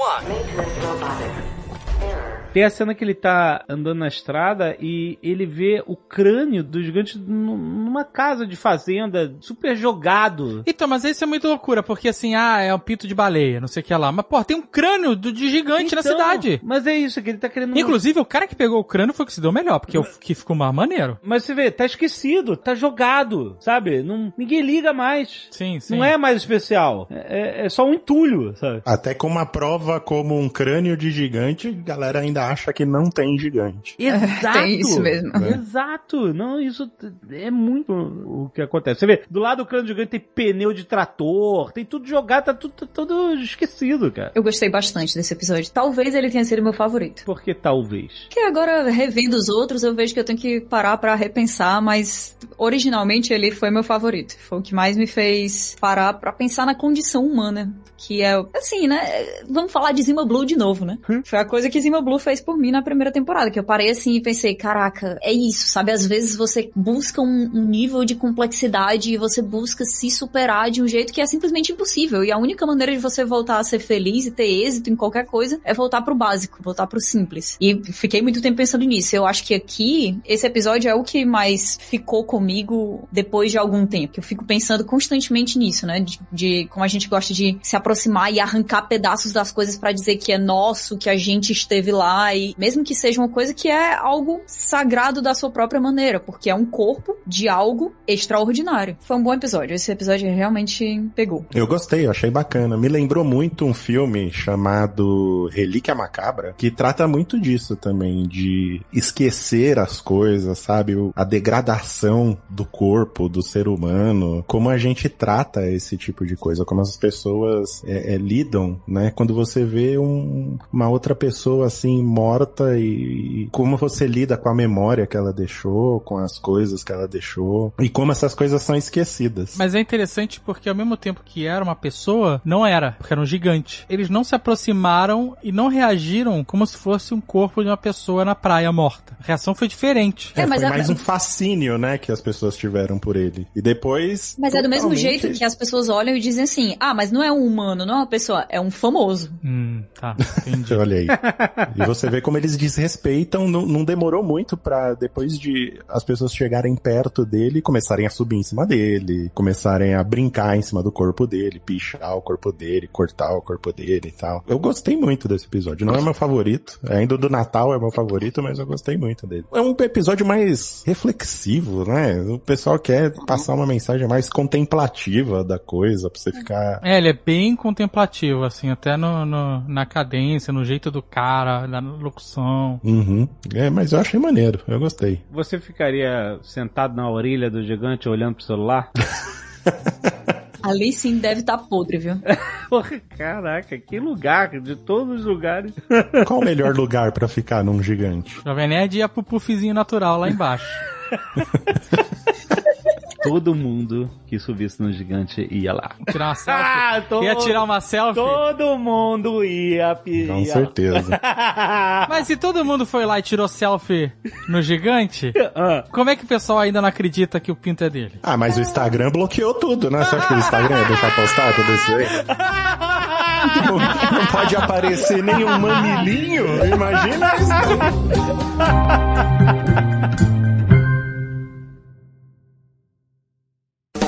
Tem a cena que ele tá andando na estrada e ele vê o crânio do gigante num- numa casa de fazenda, super jogado. Então, mas isso é muito loucura, porque assim, ah, é um pito de baleia, não sei o que lá. Mas, pô, tem um crânio do, de gigante na Então, cidade. Mas é isso, que ele tá querendo... Inclusive, o cara que pegou o crânio foi o que se deu melhor, porque é o que ficou mais maneiro. Mas você vê, tá esquecido, tá jogado, sabe? Não, ninguém liga mais. Sim, sim. Não é mais especial. É, é- é só um entulho, sabe? Até com uma prova como um crânio de gigante, galera ainda acha que não tem gigante. Exato. tem isso mesmo. Exato. Não, isso é muito o que acontece. Você vê, do lado do crânio gigante tem pneu de trator, tem tudo jogado, tá tudo, tá tudo esquecido, cara. Eu gostei bastante desse episódio. Talvez ele tenha sido meu favorito. Porque talvez. Que agora, revendo os outros, eu vejo que eu tenho que parar pra repensar, mas originalmente ele foi meu favorito. Foi o que mais me fez parar pra pensar na condição humana. Que é, assim, né? Vamos falar de Zima Blue de novo, né? Foi a coisa que Zima Blue fez por mim na primeira temporada, que eu parei assim e pensei, caraca, é isso, sabe? Às vezes você busca um, um nível de complexidade e você busca se superar de um jeito que é simplesmente impossível. E a única maneira de você voltar a ser feliz e ter êxito em qualquer coisa é voltar pro básico, voltar pro simples. E fiquei muito tempo pensando nisso. Eu acho que aqui, esse episódio é o que mais ficou comigo depois de algum tempo. Eu fico pensando constantemente nisso, né? De, de como a gente gosta de se aproximar e arrancar pedaços das coisas pra dizer que é nosso, que a gente esteve lá e mesmo que seja uma coisa que é algo sagrado da sua própria maneira, porque é um corpo de algo extraordinário. Foi um bom episódio. Esse episódio realmente pegou. Eu gostei, eu achei bacana. Me lembrou muito um filme chamado Relíquia Macabra, que trata muito disso também, de esquecer as coisas, sabe? A degradação do corpo, do ser humano, como a gente trata esse tipo de coisa, como as pessoas é, é, lidam, né? Quando você vê um- uma outra pessoa assim morta e, e como você lida com a memória que ela deixou, com as coisas que ela deixou, e como essas coisas são esquecidas. Mas é interessante porque ao mesmo tempo que era uma pessoa, não era, porque era um gigante. Eles não se aproximaram e não reagiram como se fosse um corpo de uma pessoa na praia morta. A reação foi diferente. É, É, mas foi é- mais um fascínio, né, que as pessoas tiveram por ele. E depois. Mas é do mesmo totalmente- jeito que as pessoas olham e dizem assim: ah, mas não é um humano, não é uma pessoa, é um famoso. Hum, tá, entendi. Olha aí. e você vê como eles desrespeitam, não, não demorou muito pra depois de as pessoas chegarem perto dele, começarem a subir em cima dele, começarem a brincar em cima do corpo dele, pichar o corpo dele, cortar o corpo dele e tal. Eu gostei muito desse episódio. Não é meu favorito, ainda do Natal é meu favorito, mas eu gostei muito dele. É um episódio mais reflexivo, né? O pessoal quer passar uma mensagem mais contemplativa da coisa, pra você ficar É, ele é bem contemplativo, assim, até no, no- na cadência, no jeito do cara, na locução. Uhum. É, mas eu achei maneiro, eu gostei. Você ficaria sentado na orelha do gigante olhando pro celular? Ali sim deve estar podre, viu? Caraca, que lugar, de todos os lugares. Qual o melhor lugar pra ficar num gigante? Jovem Nerd ia pro puffzinho natural lá embaixo. Todo mundo que subisse no gigante ia lá. Tirar uma selfie. Ah, todo- Ia tirar uma selfie? Todo mundo ia, ia. Com certeza. Mas se todo mundo foi lá e tirou selfie no gigante, Ah. como é que o pessoal ainda não acredita que o pinto é dele? Ah, mas o Instagram bloqueou tudo, né? Você acha que o Instagram ia deixar postar tudo isso aí? Não, não pode aparecer nenhum mamilinho? Imagina isso.